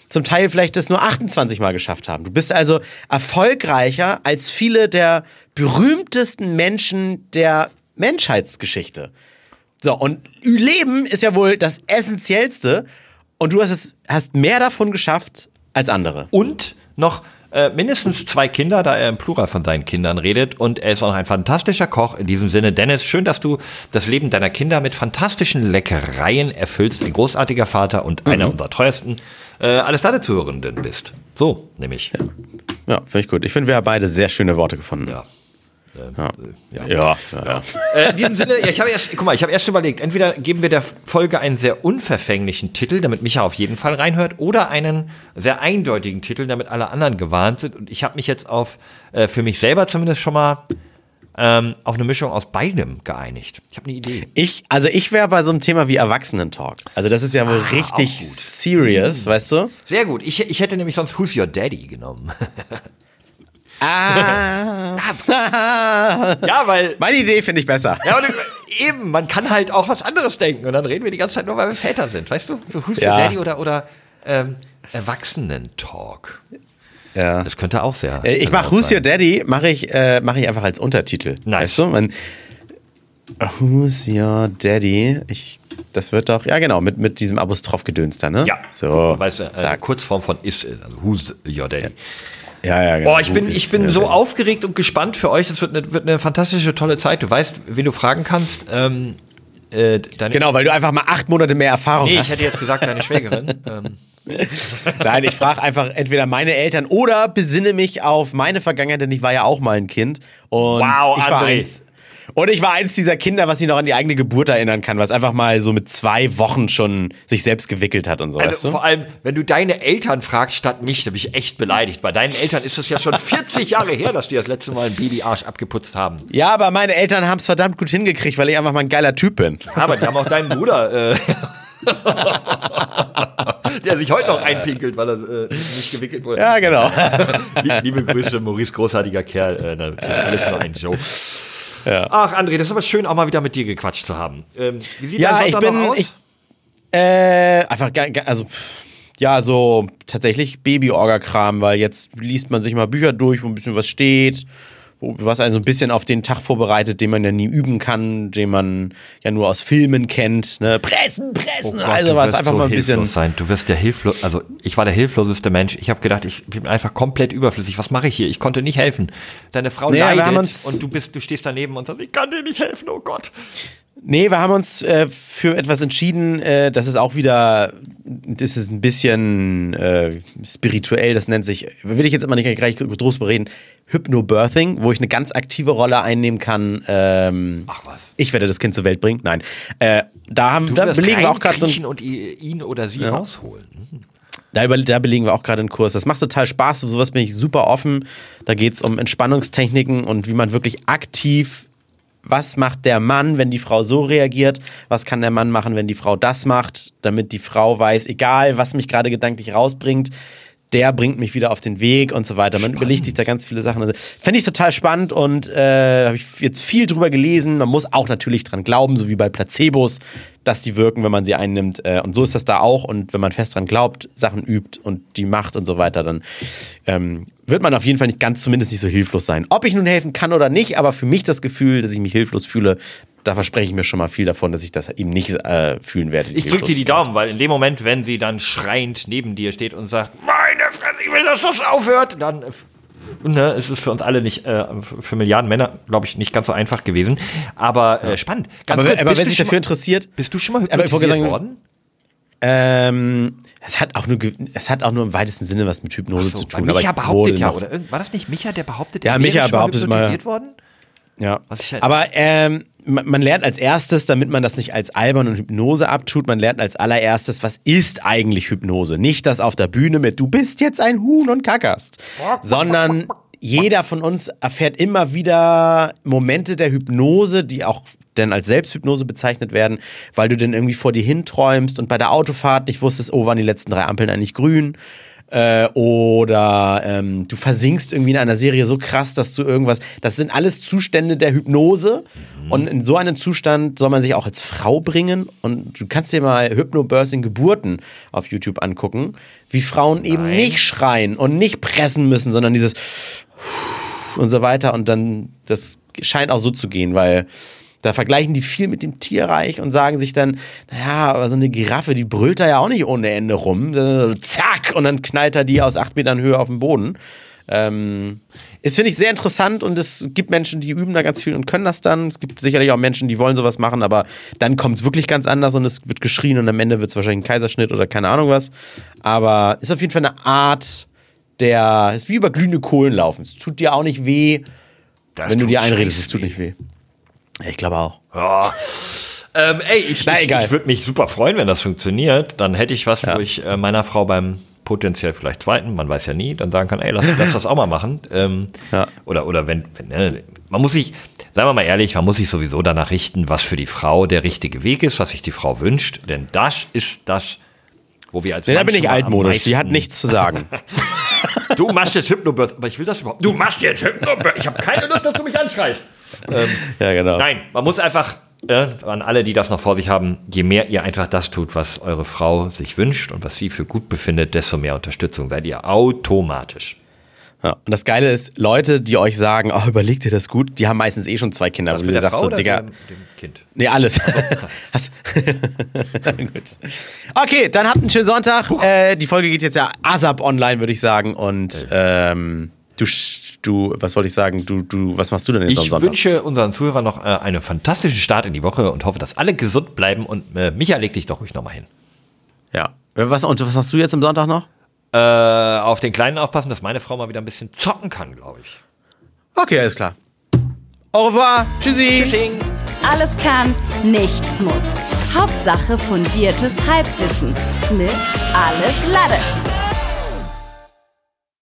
Speaker 1: zum Teil vielleicht das nur 28 Mal geschafft haben. Du bist also erfolgreicher als viele der berühmtesten Menschen der Menschheitsgeschichte. So, und Leben ist ja wohl das Essentiellste und du hast, es, hast mehr davon geschafft als andere.
Speaker 2: Und noch äh, mindestens zwei Kinder, da er im Plural von seinen Kindern redet. Und er ist auch ein fantastischer Koch. In diesem Sinne, Dennis, schön, dass du das Leben deiner Kinder mit fantastischen Leckereien erfüllst. Ein großartiger Vater und mhm. einer unserer teuersten äh, alles deine Zuhörenden bist. So, nämlich.
Speaker 1: Ja, ja finde ich gut. Ich finde, wir haben beide sehr schöne Worte gefunden.
Speaker 2: Ja.
Speaker 1: Ähm, ja. ja. ja, ja.
Speaker 2: Äh, in diesem Sinne, ja, ich habe erst, guck mal, ich habe erst überlegt, entweder geben wir der Folge einen sehr unverfänglichen Titel, damit Micha auf jeden Fall reinhört, oder einen sehr eindeutigen Titel, damit alle anderen gewarnt sind. Und ich habe mich jetzt auf, äh, für mich selber zumindest schon mal ähm, auf eine Mischung aus beidem geeinigt. Ich habe eine Idee.
Speaker 1: Ich, also ich wäre bei so einem Thema wie Erwachsenentalk. Also das ist ja wohl ah, richtig serious, mhm. weißt du?
Speaker 2: Sehr gut. Ich, ich hätte nämlich sonst Who's Your Daddy genommen.
Speaker 1: ah.
Speaker 2: ja, weil.
Speaker 1: Meine Idee finde ich besser.
Speaker 2: Ja, und eben, man kann halt auch was anderes denken und dann reden wir die ganze Zeit nur, weil wir Väter sind. Weißt du? So Who's ja. Your Daddy oder, oder ähm, Erwachsenentalk. Ja. Das könnte auch sehr.
Speaker 1: Äh, ich mache Who's Your Daddy, mache ich, äh, mach ich einfach als Untertitel. Nice. Weißt du? Man, Who's Your Daddy? Ich, das wird doch, ja genau, mit, mit diesem Apostroph-Gedöns da, ne?
Speaker 2: Ja.
Speaker 1: So.
Speaker 2: Weißt du, äh, Kurzform von is, also Who's Your Daddy?
Speaker 1: Ja. Ja, ja, genau.
Speaker 2: Oh, ich bin, ich bin so aufgeregt und gespannt für euch. Es wird eine, wird eine fantastische, tolle Zeit. Du weißt, wen du fragen kannst. Ähm,
Speaker 1: äh, genau, weil du einfach mal acht Monate mehr Erfahrung nee, hast.
Speaker 2: Nee, ich hätte jetzt gesagt, deine Schwägerin. ähm.
Speaker 1: Nein, ich frage einfach entweder meine Eltern oder besinne mich auf meine Vergangenheit, denn ich war ja auch mal ein Kind. Und
Speaker 2: wow,
Speaker 1: ich
Speaker 2: war
Speaker 1: André. eins, und ich war eins dieser Kinder, was sich noch an die eigene Geburt erinnern kann, was einfach mal so mit zwei Wochen schon sich selbst gewickelt hat und so.
Speaker 2: Also weißt du? vor allem, wenn du deine Eltern fragst statt mich, da bin ich echt beleidigt. Bei deinen Eltern ist es ja schon 40 Jahre her, dass die das letzte Mal einen Babyarsch abgeputzt haben.
Speaker 1: Ja, aber meine Eltern haben es verdammt gut hingekriegt, weil ich einfach mal ein geiler Typ bin.
Speaker 2: Aber die haben auch deinen Bruder. Äh der sich heute noch einpinkelt, weil er äh, nicht gewickelt wurde.
Speaker 1: Ja, genau.
Speaker 2: Liebe Grüße, Maurice, großartiger Kerl. Äh, natürlich alles nur ein Joke. Ja. Ach, André, das ist aber schön, auch mal wieder mit dir gequatscht zu haben. Ähm,
Speaker 1: wie sieht ja, dein Sonntag ich bin, noch aus? Ich, äh, einfach, also, ja, so tatsächlich Baby-Orga-Kram, weil jetzt liest man sich mal Bücher durch, wo ein bisschen was steht was also ein bisschen auf den Tag vorbereitet, den man ja nie üben kann, den man ja nur aus Filmen kennt. Ne? Pressen, pressen, oh Gott, also was einfach so mal ein bisschen.
Speaker 2: Sein. Du wirst der hilflos, also ich war der hilfloseste Mensch. Ich habe gedacht, ich bin einfach komplett überflüssig. Was mache ich hier? Ich konnte nicht helfen. Deine Frau naja, leidet und du bist, du stehst daneben und sagst, ich kann dir nicht helfen, oh Gott.
Speaker 1: Nee, wir haben uns äh, für etwas entschieden, äh, das ist auch wieder, das ist ein bisschen äh, spirituell, das nennt sich, will ich jetzt immer nicht gleich groß bereden, Hypnobirthing, wo ich eine ganz aktive Rolle einnehmen kann. Ähm,
Speaker 2: Ach was.
Speaker 1: Ich werde das Kind zur Welt bringen. Nein. Äh, da haben, da belegen wir auch gerade so
Speaker 2: ein, und ihn oder sie ja. rausholen.
Speaker 1: Hm. Da, da, belegen wir auch gerade einen Kurs. Das macht total Spaß. Für sowas bin ich super offen. Da geht es um Entspannungstechniken und wie man wirklich aktiv was macht der Mann, wenn die Frau so reagiert? Was kann der Mann machen, wenn die Frau das macht, damit die Frau weiß, egal was mich gerade gedanklich rausbringt, der bringt mich wieder auf den Weg und so weiter. Man spannend. überlegt sich da ganz viele Sachen. Also, Fände ich total spannend und äh, habe ich jetzt viel drüber gelesen. Man muss auch natürlich dran glauben, so wie bei Placebos, dass die wirken, wenn man sie einnimmt. Äh, und so ist das da auch. Und wenn man fest dran glaubt, Sachen übt und die macht und so weiter, dann ähm, wird man auf jeden Fall nicht ganz, zumindest nicht so hilflos sein. Ob ich nun helfen kann oder nicht, aber für mich das Gefühl, dass ich mich hilflos fühle, da verspreche ich mir schon mal viel davon, dass ich das eben nicht äh, fühlen werde.
Speaker 2: Ich drücke dir die Daumen, weil in dem Moment, wenn sie dann schreiend neben dir steht und sagt, meine Fresse, ich will, dass das aufhört, dann ne, ist es für uns alle nicht, äh, für Milliarden Männer, glaube ich, nicht ganz so einfach gewesen. Aber äh, spannend.
Speaker 1: Ganz aber, kurz, aber wenn sich dafür interessiert.
Speaker 2: Bist du schon mal hypnotisiert worden?
Speaker 1: Ähm, es hat auch nur, es hat auch nur im weitesten Sinne was mit Hypnose so, zu tun.
Speaker 2: Micha behauptet ja, oder war das nicht Micha, der behauptet,
Speaker 1: ja, Micha behauptet mal hypnotisiert worden? Ja. Halt aber ähm, man, man, lernt als erstes, damit man das nicht als albern und Hypnose abtut, man lernt als allererstes, was ist eigentlich Hypnose? Nicht das auf der Bühne mit du bist jetzt ein Huhn und kackerst, sondern jeder von uns erfährt immer wieder Momente der Hypnose, die auch denn als Selbsthypnose bezeichnet werden, weil du dann irgendwie vor dir hinträumst und bei der Autofahrt nicht wusstest, oh, waren die letzten drei Ampeln eigentlich grün? Äh, oder ähm, du versinkst irgendwie in einer Serie so krass, dass du irgendwas. Das sind alles Zustände der Hypnose. Mhm. Und in so einen Zustand soll man sich auch als Frau bringen. Und du kannst dir mal Hypnobirthing Geburten auf YouTube angucken, wie Frauen Nein. eben nicht schreien und nicht pressen müssen, sondern dieses und so weiter. Und dann, das scheint auch so zu gehen, weil da vergleichen die viel mit dem Tierreich und sagen sich dann, naja, aber so eine Giraffe, die brüllt da ja auch nicht ohne Ende rum. Zack! Und dann knallt er die aus acht Metern Höhe auf den Boden. Ähm, ist, finde ich, sehr interessant und es gibt Menschen, die üben da ganz viel und können das dann. Es gibt sicherlich auch Menschen, die wollen sowas machen, aber dann kommt es wirklich ganz anders und es wird geschrien und am Ende wird es wahrscheinlich ein Kaiserschnitt oder keine Ahnung was. Aber ist auf jeden Fall eine Art der, ist wie über glühende Kohlen laufen. Es tut dir auch nicht weh, das wenn du dir einredest, es tut nicht weh. Ich glaube auch.
Speaker 2: Ja. Ähm, ey, ich, ich, ich würde mich super freuen, wenn das funktioniert. Dann hätte ich was, ja. wo ich äh, meiner Frau beim potenziell vielleicht zweiten, man weiß ja nie, dann sagen kann, ey, lass, lass das auch mal machen. Ähm, ja. Oder, oder wenn, wenn äh, man muss sich, sagen wir mal ehrlich, man muss sich sowieso danach richten, was für die Frau der richtige Weg ist, was sich die Frau wünscht. Denn das ist das, wo wir als
Speaker 1: nee, Da bin ich altmodisch, die hat nichts zu sagen.
Speaker 2: du machst jetzt Hypnobirth, aber ich will das überhaupt. Du machst jetzt Hypnobirth. Ich habe keine Lust, dass du mich anschreist. Ähm, ja, genau. Nein, man muss einfach äh, an alle, die das noch vor sich haben, je mehr ihr einfach das tut, was eure Frau sich wünscht und was sie für gut befindet, desto mehr Unterstützung seid ihr automatisch.
Speaker 1: Ja, und das Geile ist, Leute, die euch sagen, oh, überleg dir das gut, die haben meistens eh schon zwei Kinder.
Speaker 2: Was, also, mit der sagst
Speaker 1: Frau
Speaker 2: so,
Speaker 1: Digga.
Speaker 2: Dem, dem Kind?
Speaker 1: Nee, alles. So, gut. Okay, dann habt einen schönen Sonntag. Äh, die Folge geht jetzt ja ASAP online, würde ich sagen. Und ähm, du, du, was wollte ich sagen? Du, du, was machst du denn jetzt
Speaker 2: ich
Speaker 1: am Sonntag?
Speaker 2: Ich wünsche unseren Zuhörern noch äh, einen fantastischen Start in die Woche und hoffe, dass alle gesund bleiben. Und äh, Micha, leg dich doch ruhig nochmal hin.
Speaker 1: Ja. Was, und was hast du jetzt am Sonntag noch?
Speaker 2: Äh, auf den Kleinen aufpassen, dass meine Frau mal wieder ein bisschen zocken kann, glaube ich.
Speaker 1: Okay, alles klar. Au revoir. Tschüssi.
Speaker 2: Tschüssing.
Speaker 3: Alles kann, nichts muss. Hauptsache fundiertes Halbwissen mit Alles Lade.